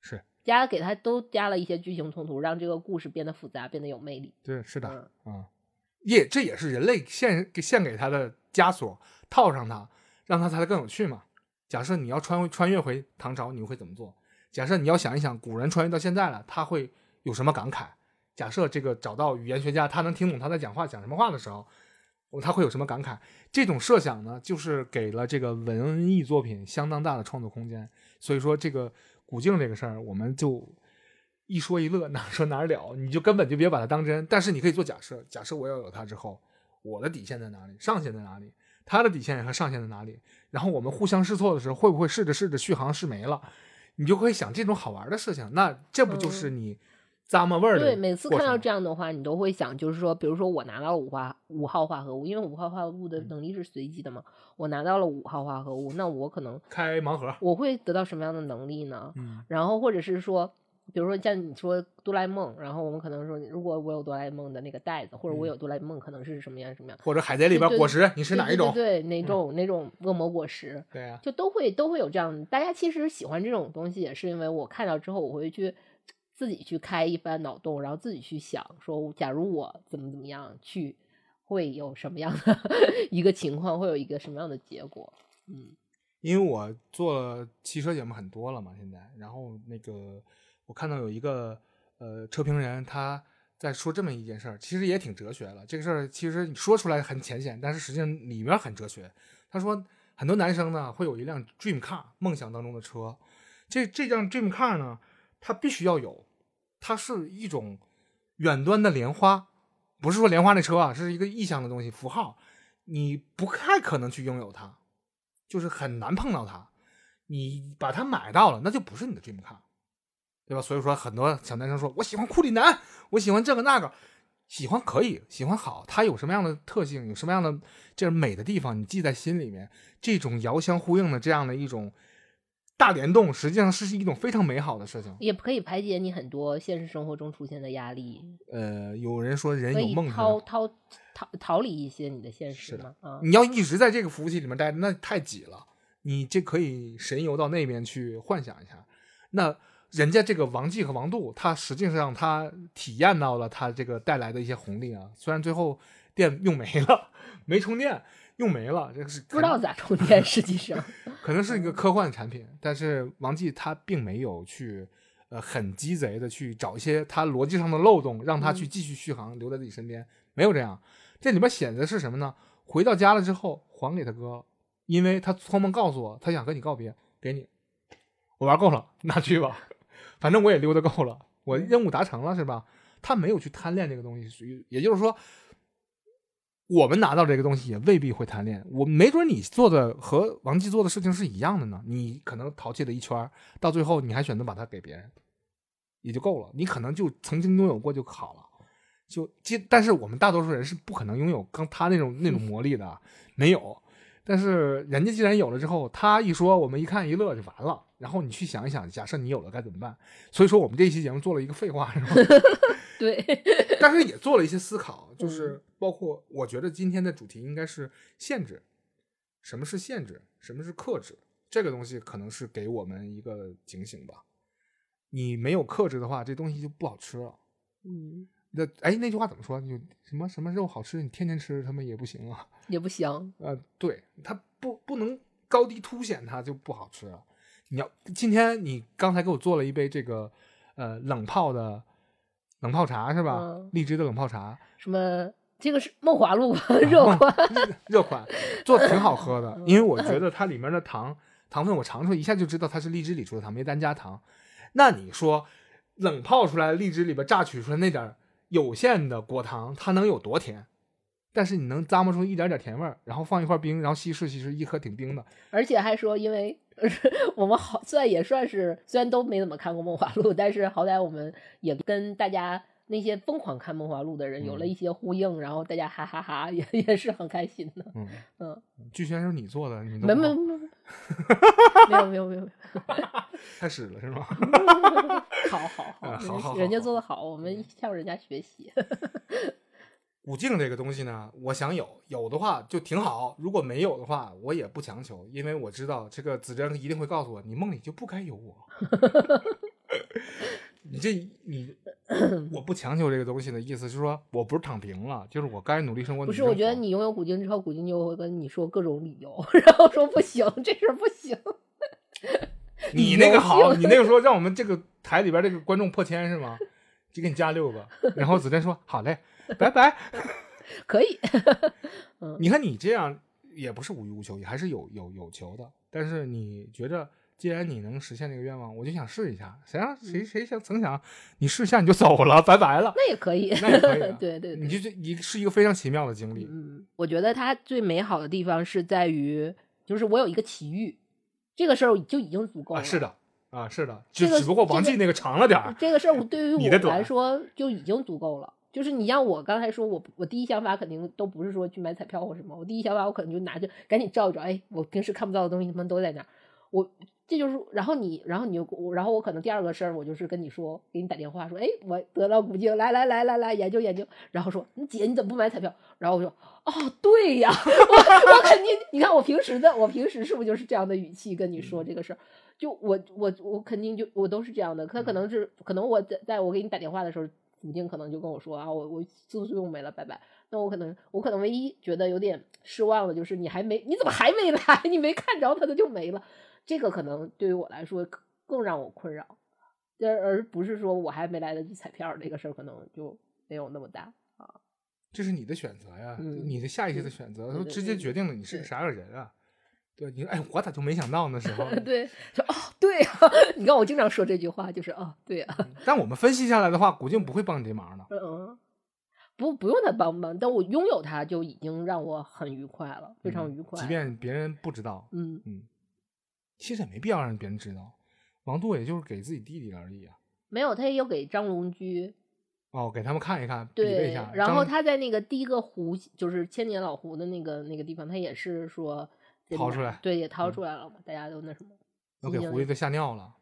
是加给他都加了一些剧情冲突，让这个故事变得复杂，变得有魅力。对，是的，嗯，也这也是人类献献给他的枷锁，套上它，让它才更有趣嘛。假设你要穿穿越回唐朝，你会怎么做？假设你要想一想，古人穿越到现在了，他会有什么感慨？假设这个找到语言学家，他能听懂他在讲话讲什么话的时候，他会有什么感慨？这种设想呢，就是给了这个文艺作品相当大的创作空间。所以说，这个古镜这个事儿，我们就一说一乐，哪说哪了，你就根本就别把它当真。但是你可以做假设，假设我要有它之后，我的底线在哪里，上限在哪里，它的底线和上限在哪里，然后我们互相试错的时候，会不会试着试着续航试没了？你就会想这种好玩的事情，那这不就是你咂摸味儿的？对，每次看到这样的话，你都会想，就是说，比如说我拿到了五化五号化合物，因为五号化合物的能力是随机的嘛，我拿到了五号化合物，那我可能开盲盒，我会得到什么样的能力呢？嗯，然后或者是说。比如说像你说哆啦 A 梦，然后我们可能说，如果我有哆啦 A 梦的那个袋子，或者我有哆啦 A 梦，可能是什么样什么样？或者海贼里边果实，你是哪一种？对，哪种哪种恶魔果实？对呀，就都会都会有这样。大家其实喜欢这种东西，也是因为我看到之后，我会去自己去开一番脑洞，然后自己去想，说假如我怎么怎么样去，会有什么样的 一个情况，会有一个什么样的结果？嗯，因为我做汽车节目很多了嘛，现在，然后那个。我看到有一个呃车评人，他在说这么一件事儿，其实也挺哲学了。这个事儿其实你说出来很浅显，但是实际上里面很哲学。他说，很多男生呢会有一辆 dream car，梦想当中的车。这这辆 dream car 呢，它必须要有，它是一种远端的莲花，不是说莲花那车啊，是一个意象的东西，符号，你不太可能去拥有它，就是很难碰到它。你把它买到了，那就不是你的 dream car。对吧？所以说，很多小男生说：“我喜欢库里南，我喜欢这个那个，喜欢可以，喜欢好。它有什么样的特性，有什么样的这美的地方，你记在心里面。这种遥相呼应的这样的一种大联动，实际上是一种非常美好的事情，也可以排解你很多现实生活中出现的压力。呃，有人说人有梦，逃逃逃逃离一些你的现实吗？啊，你要一直在这个服务器里面待着，那太挤了。你这可以神游到那边去幻想一下，那。人家这个王继和王杜，他实际上他体验到了他这个带来的一些红利啊。虽然最后电用没了，没充电，用没了，这个是不知道咋充电。实际上 可能是一个科幻产品，但是王继他并没有去呃很鸡贼的去找一些他逻辑上的漏洞，让他去继续续航，留在自己身边，没有这样。这里边写的是什么呢？回到家了之后还给他哥，因为他托梦告诉我，他想和你告别，给你，我玩够了，拿去吧。反正我也溜达够了，我任务达成了，是吧？他没有去贪恋这个东西，属于也就是说，我们拿到这个东西也未必会谈恋。我没准你做的和王继做的事情是一样的呢。你可能淘气了一圈，到最后你还选择把它给别人，也就够了。你可能就曾经拥有过就好了。就，但是我们大多数人是不可能拥有刚他那种那种魔力的，没有。但是人家既然有了之后，他一说，我们一看一乐就完了。然后你去想一想，假设你有了该怎么办？所以说我们这一期节目做了一个废话，是吧？对。但是也做了一些思考，就是包括我觉得今天的主题应该是限制。什么是限制？什么是克制？这个东西可能是给我们一个警醒吧。你没有克制的话，这东西就不好吃了。嗯。那哎，那句话怎么说？就什么什么肉好吃，你天天吃他们也不行啊，也不行。呃，对，它不不能高低凸显它就不好吃了。你要今天你刚才给我做了一杯这个呃冷泡的冷泡茶是吧？荔枝的冷泡茶。什么？这个是梦华录 热款，热款做的挺好喝的，因为我觉 得它里面的糖糖分我尝出来一下就知道它是荔枝里出的糖，没单加糖。那你说冷泡出来荔枝里边榨取出来那点有限的果糖，它能有多甜？但是你能咂摸出一点点甜味儿，然后放一块冰，然后稀释稀释，一喝挺冰的。而且还说，因为 我们好算也算是，虽然都没怎么看过《梦华录》，但是好歹我们也跟大家那些疯狂看《梦华录》的人有了一些呼应，然后大家哈哈哈，也也是很开心的。嗯嗯，剧宣是你做的，你没没没没有没有没有，开始了是吗？好 好好，好好，人家做的好，我们向人家学习。古镜这个东西呢，我想有，有的话就挺好；如果没有的话，我也不强求，因为我知道这个子珍一定会告诉我，你梦里就不该有我。你这你，我不强求这个东西的意思，就是说我不是躺平了，就是我该努力生活。不是，我觉得你拥有古镜之后，古镜就会跟你说各种理由，然后说不行，这事不行。你那个好，你那个说让我们这个台里边这个观众破千是吗？就给你加六个。然后子珍说好嘞，拜拜。可以。嗯，你看你这样也不是无欲无求，也还是有有有求的。但是你觉着，既然你能实现这个愿望，我就想试一下。谁让谁谁想曾想你试一下你就走了，拜拜了。那也可以，那也可以。对对，你就这一是一个非常奇妙的经历。嗯，我觉得它最美好的地方是在于，就是我有一个奇遇，这个事儿就已经足够了。是的。啊，是的，就只不过王记那个长了点儿。这个事儿对于我来说就已经足够了。就是你像我刚才说，我我第一想法肯定都不是说去买彩票或什么，我第一想法我可能就拿着赶紧照一照，哎，我平时看不到的东西他们都在那儿。我这就是，然后你，然后你就，然后我可能第二个事儿，我就是跟你说，给你打电话说，哎，我得到古镜，来来来来来研究研究。然后说，你姐你怎么不买彩票？然后我说，哦，对呀，我我肯定，你看我平时的，我平时是不是就是这样的语气跟你说这个事儿？就我我我肯定就我都是这样的，他可能是可能我在在我给你打电话的时候，母亲可能就跟我说啊，我我资助用没了，拜拜。那我可能我可能唯一觉得有点失望的就是你还没你怎么还没来？你没看着他的就没了，这个可能对于我来说更让我困扰，而而不是说我还没来得及彩票这个事儿可能就没有那么大啊。这是你的选择呀，你的下意识的选择，都直接决定了你是个啥样人啊。对，你说，哎，我咋就没想到呢时候？对，说哦，对呀，你看我经常说这句话，就是哦，对呀。但我们分析下来的话，古静不会帮你这忙的。嗯，不，不用他帮忙，但我拥有他就已经让我很愉快了，非常愉快。即便别人不知道，嗯嗯，其实也没必要让别人知道。王杜也就是给自己弟弟而已啊。没有，他也有给张龙驹。哦，给他们看一看，比对一下。然后他在那个第一个湖，就是千年老湖的那个那个地方，他也是说。掏出来，对，也掏出来了嘛，大家都那什么，都给狐狸都吓尿了。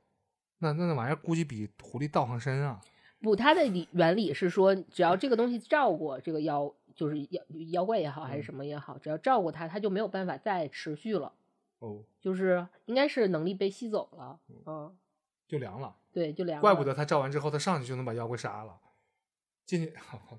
那那那玩意儿估计比狐狸道行深啊。不，它的理原理是说，只要这个东西照过这个妖，就是妖妖怪也好，还是什么也好，只要照过它，它就没有办法再持续了。哦，就是应该是能力被吸走了，嗯，就凉了。对，就凉。了。怪不得他照完之后，他上去就能把妖怪杀了。进去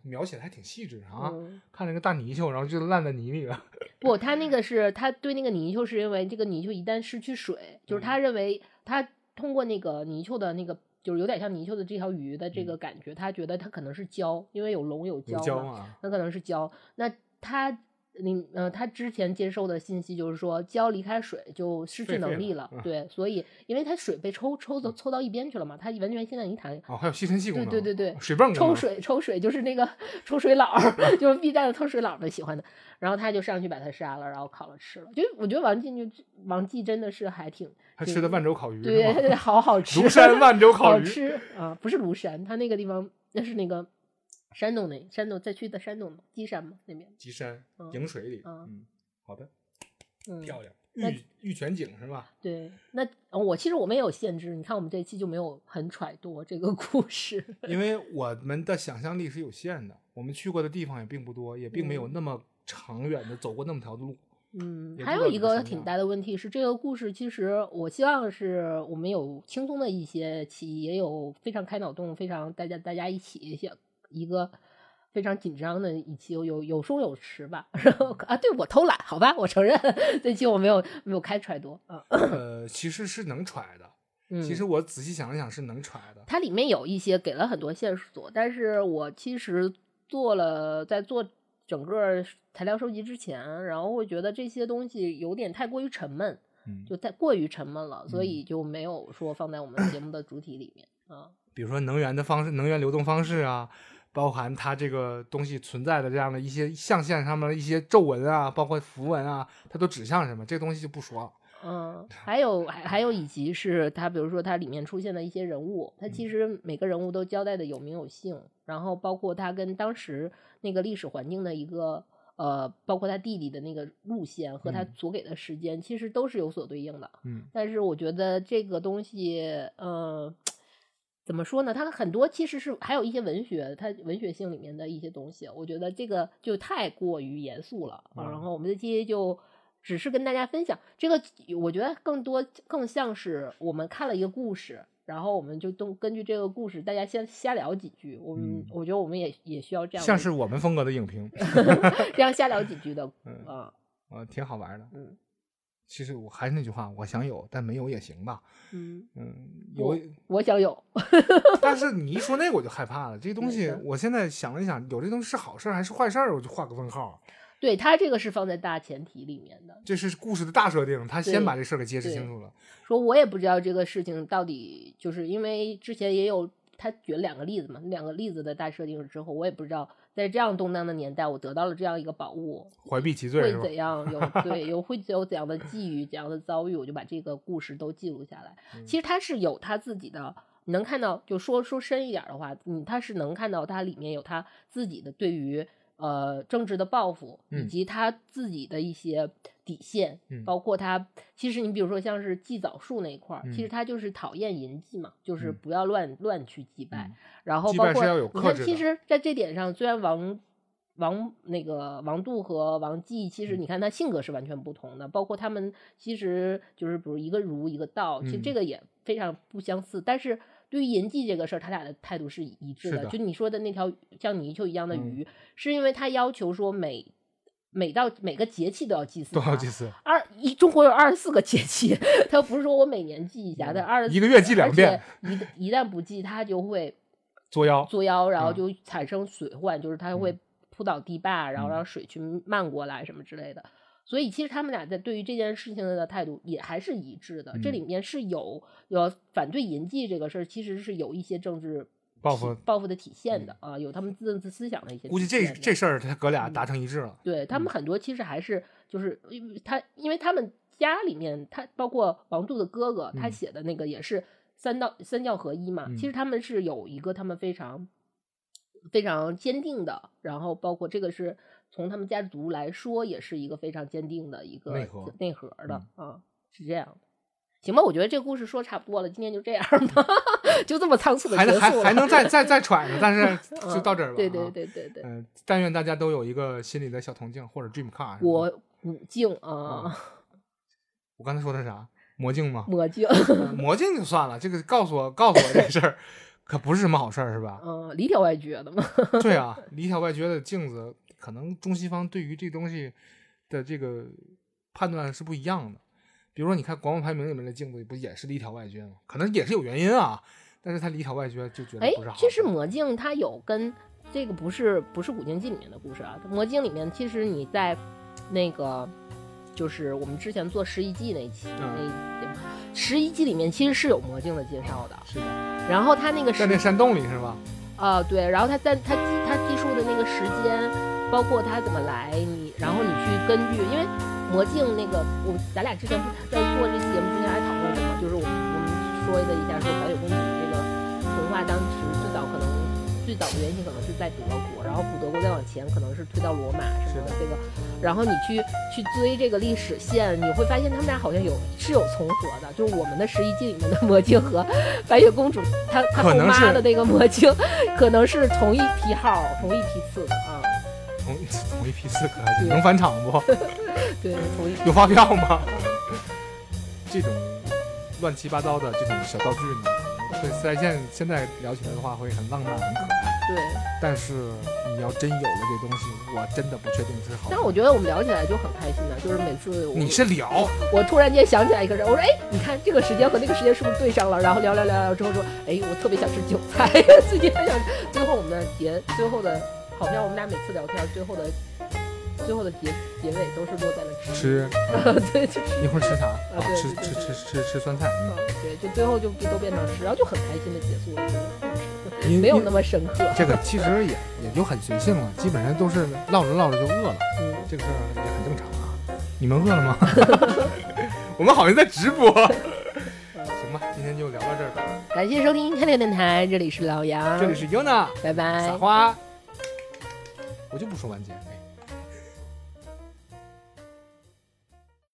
描写的还挺细致啊，看那个大泥鳅，然后就烂在泥里了。不，他那个是他对那个泥鳅是因为这个泥鳅一旦失去水，就是他认为他通过那个泥鳅的那个，就是有点像泥鳅的这条鱼的这个感觉，他觉得它可能是胶，因为有龙有胶嘛，那可能是胶。那他。你呃，他之前接受的信息就是说，胶离开水就失去能力了。对，所以因为它水被抽抽走，抽到一边去了嘛，它完全现在一谈。哦，还有吸尘器功能。对对对对，水泵。抽水抽水就是那个抽水佬，就是 B 站的抽水佬们喜欢的。然后他就上去把它杀了，然后烤了吃了。就我觉得王进就王继真的是还挺。他吃的万州烤鱼。对，好好 吃。庐山万州烤鱼。好吃啊，不是庐山，他那个地方那是那个。山东那山东再去的山东鸡山嘛那边，鸡山营水里，嗯，好的，漂亮，玉玉泉井是吧？对，那我其实我们也有限制，你看我们这期就没有很揣度这个故事，因为我们的想象力是有限的，我们去过的地方也并不多，也并没有那么长远的走过那么条路。嗯，还有一个挺大的问题是，这个故事其实我希望是我们有轻松的一些期，也有非常开脑洞，非常大家大家一起想。一个非常紧张的一期，有有有松有弛吧。然后啊，对我偷懒，好吧，我承认这期我没有没有开揣多啊。呃，其实是能揣的。其实我仔细想了想，是能揣的。它里面有一些给了很多线索，但是我其实做了在做整个材料收集之前，然后会觉得这些东西有点太过于沉闷，就太过于沉闷了，所以就没有说放在我们节目的主体里面啊。比如说能源的方式、能源流动方式啊。包含它这个东西存在的这样的一些象限上面的一些皱纹啊，包括符文啊，它都指向什么？这个东西就不说了。嗯，还有还还有以及是它，比如说它里面出现的一些人物，它其实每个人物都交代的有名有姓，然后包括他跟当时那个历史环境的一个呃，包括他弟弟的那个路线和他所给的时间，其实都是有所对应的。嗯，但是我觉得这个东西，嗯。怎么说呢？它很多其实是还有一些文学，它文学性里面的一些东西，我觉得这个就太过于严肃了。然后我们这期就只是跟大家分享这个，我觉得更多更像是我们看了一个故事，然后我们就都根据这个故事，大家先瞎聊几句。我们我觉得我们也也需要这样，像是我们风格的影评，这样瞎聊几句的，嗯啊，挺好玩的。嗯，其实我还是那句话，我想有，但没有也行吧。嗯嗯，有我想有，但是你一说那个我就害怕了。这东西我现在想了想，有这东西是好事还是坏事，我就画个问号。对他这个是放在大前提里面的，这是故事的大设定，他先把这事儿给揭示清楚了。说我也不知道这个事情到底，就是因为之前也有他举了两个例子嘛，两个例子的大设定之后，我也不知道在这样动荡的年代，我得到了这样一个宝物，怀璧其罪会怎样？有对有会有怎样的际遇、怎样的遭遇，我就把这个故事都记录下来。其实他是有他自己的，能看到，就说说深一点的话，嗯，他是能看到他里面有他自己的对于。呃，政治的抱负，以及他自己的一些底线，包括他，其实你比如说像是祭枣树那一块儿，其实他就是讨厌淫祭嘛，就是不要乱乱去祭拜。然后包括你看，其实在这点上，虽然王王那个王杜和王继，其实你看他性格是完全不同的，包括他们其实就是比如一个儒一个道，其实这个也非常不相似，但是。对于银祭这个事儿，他俩的态度是一致的。就你说的那条像泥鳅一样的鱼，是因为他要求说每每到每个节气都要祭祀。都要祭祀。二一中国有二十四个节气，他不是说我每年祭一下，他二一个月祭两遍。一一旦不祭，他就会作妖，作妖，然后就产生水患，就是他会扑倒堤坝，然后让水去漫过来什么之类的。所以其实他们俩在对于这件事情的态度也还是一致的。这里面是有有反对淫祭这个事儿，其实是有一些政治报复报复的体现的啊，有他们自自思想的一些。估计这这事儿他哥俩达成一致了。对他们很多其实还是就是因为他因为他们家里面他包括王杜的哥哥，他写的那个也是三道三教合一嘛。其实他们是有一个他们非常非常坚定的，然后包括这个是。从他们家族来说，也是一个非常坚定的一个内核内核的啊，是这样的。行吧，我觉得这个故事说差不多了，今天就这样吧，就这么仓促的结束还还还能再再再揣呢，但是 就到这儿吧。对对对对对。嗯，但愿大家都有一个心里的小铜镜或者 dream car。我五镜啊。我刚才说的啥？魔镜吗？魔镜。魔镜就算了，这个告诉我告诉我这事儿，可不是什么好事儿，是吧？嗯，里挑外撅的嘛。对啊，里挑外撅的镜子。可能中西方对于这东西的这个判断是不一样的。比如说，你看广播排名里面的镜子，不也是里挑外撅吗？可能也是有原因啊，但是他里挑外撅就觉得不是好。其实魔镜它有跟这个不是不是古镜记里面的故事啊。魔镜里面其实你在那个就是我们之前做十一季那期那十一季里面其实是有魔镜的介绍的。是的。然后他那个在那山洞里是吧？啊，对。然后他在它它计数的那个时间。包括他怎么来，你然后你去根据，因为魔镜那个，我咱俩之前不在做这期节目之前还讨论过嘛，就是我们我们说了一下，说白雪公主这个童话当时最早可能最早的原型可能是在德国，然后古德国再往前可能是推到罗马什么的这个，然后你去去追这个历史线，你会发现他们俩好像有是有重合的，就是我们的十一季里面的魔镜和白雪公主她她后妈的那个魔镜，可能是同一批号同一批次的啊。同同一批次可还行，能返场不？对，有发票吗？这种乱七八糟的这种小道具呢，对在现现在聊起来的话，会很浪漫、很可爱。对。但是你要真有了这东西，我真的不确定是好。但是我觉得我们聊起来就很开心的，就是每次你是聊，我突然间想起来一个人，我说：“哎，你看这个时间和那个时间是不是对上了？”然后聊聊聊聊之后说：“哎，我特别想吃韭菜，最近很想。”最后我们的结，最后的。好像我们俩每次聊天，最后的最后的结结尾都是落在了吃。对，就一会儿吃啥？啊，吃吃吃吃吃酸菜。嗯，对，就最后就都变成吃，然后就很开心的结束了。没有那么深刻。这个其实也也就很随性了，基本上都是唠着唠着就饿了。嗯，这个事儿也很正常啊。你们饿了吗？我们好像在直播。行吧，今天就聊到这儿吧。感谢收听天天电台，这里是老杨，这里是 Yuna，拜拜。撒花。我就不说完结。